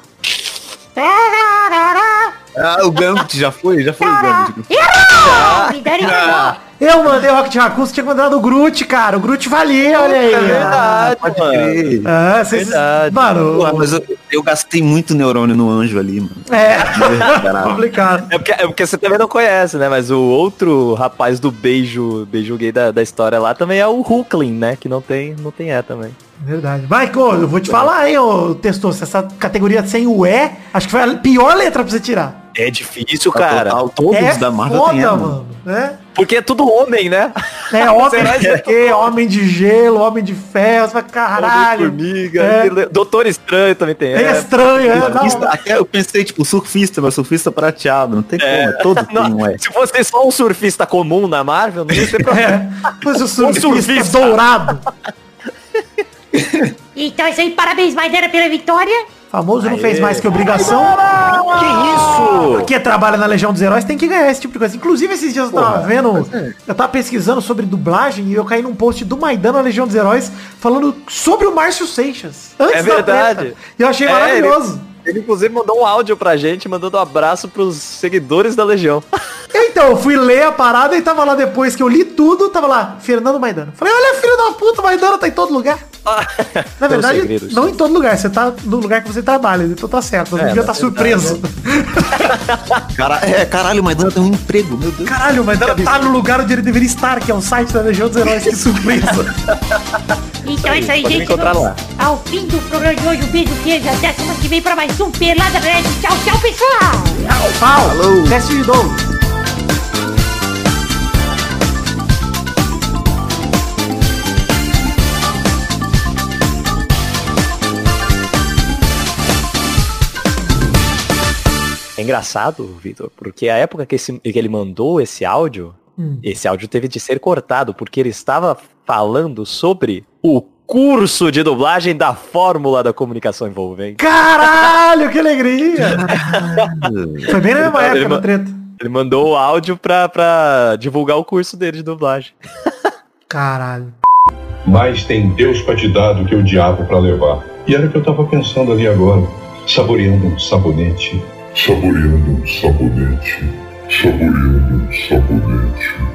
Ah, o Gambit já foi? Já foi o Gambit. Errou. Eu mandei o Rocket Raccoon, você tinha mandado o Groot, cara. O Groot valia, olha aí. É verdade, Pode mano. crer. Ah, vocês... Verdade. Mano, Porra, mas eu, eu gastei muito neurônio no anjo ali, mano. é *laughs* Caralho. complicado. É porque, é porque você também não conhece, né? Mas o outro rapaz do beijo, beijo gay da, da história lá também é o Hulkling, né? Que não tem, não tem E também. Verdade. Michael, eu vou te falar, hein, ô Testou, se essa categoria sem o E, acho que foi a pior letra pra você tirar. É difícil, cara. Total, todos é da Marvel foda, tem ela, mano. É, Porque é tudo homem, né? é *laughs* homem de quê? Homem de gelo, homem de ferro, você fala, caralho. Formiga. É. Doutor Estranho também tem. É estranho, é. Surfista, Não, até eu pensei, tipo, surfista, mas surfista prateado. Não tem como, é todo *laughs* tem um é. Se fosse só um surfista comum na Marvel, não ia ter *laughs* problema. é. Mas o surfista, surfista. dourado. Então é isso aí, parabéns, Maidana, pela vitória. Famoso não Aê. fez mais que obrigação. que isso? Porque trabalha na Legião dos Heróis tem que ganhar esse tipo de coisa. Inclusive, esses dias eu tava vendo, eu tava pesquisando sobre dublagem e eu caí num post do Maidana na Legião dos Heróis falando sobre o Márcio Seixas. Antes É da verdade. E eu achei É, maravilhoso. Ele inclusive mandou um áudio pra gente, mandando um abraço pros seguidores da Legião. *laughs* Então, eu fui ler a parada e tava lá depois que eu li tudo, tava lá, Fernando Maidana. Falei, olha, filho da puta, Maidana tá em todo lugar. Na *laughs* verdade, segredos. não em todo lugar, você tá no lugar que você trabalha, então tá certo, não devia estar surpreso. Cara, é, caralho, o Maidana tem um emprego, meu Deus. Caralho, o Maidana tá no lugar onde ele deveria estar, que é o site da Legião dos Heróis, que *laughs* surpresa. Então é isso aí, gente. encontrar Vamos lá. Ao fim do programa de hoje, um beijo, queijo. Até semana que vem pra mais um Pelada Nerd. Tchau, tchau, pessoal. Pau, teste de novo. É engraçado, Vitor, porque a época que, esse- que ele mandou esse áudio, Hum. esse áudio teve de ser cortado, porque ele estava falando sobre o curso de dublagem da fórmula da comunicação envolvente. Caralho, que alegria! Foi bem na mesma Ele época do treta. Ele mandou o áudio pra, pra divulgar o curso dele de dublagem. *laughs* Caralho. Mas tem Deus pra te dar do que o diabo pra levar. E era o que eu tava pensando ali agora. Saboreando um sabonete saboreando um sabonete, saboreando um sabonete.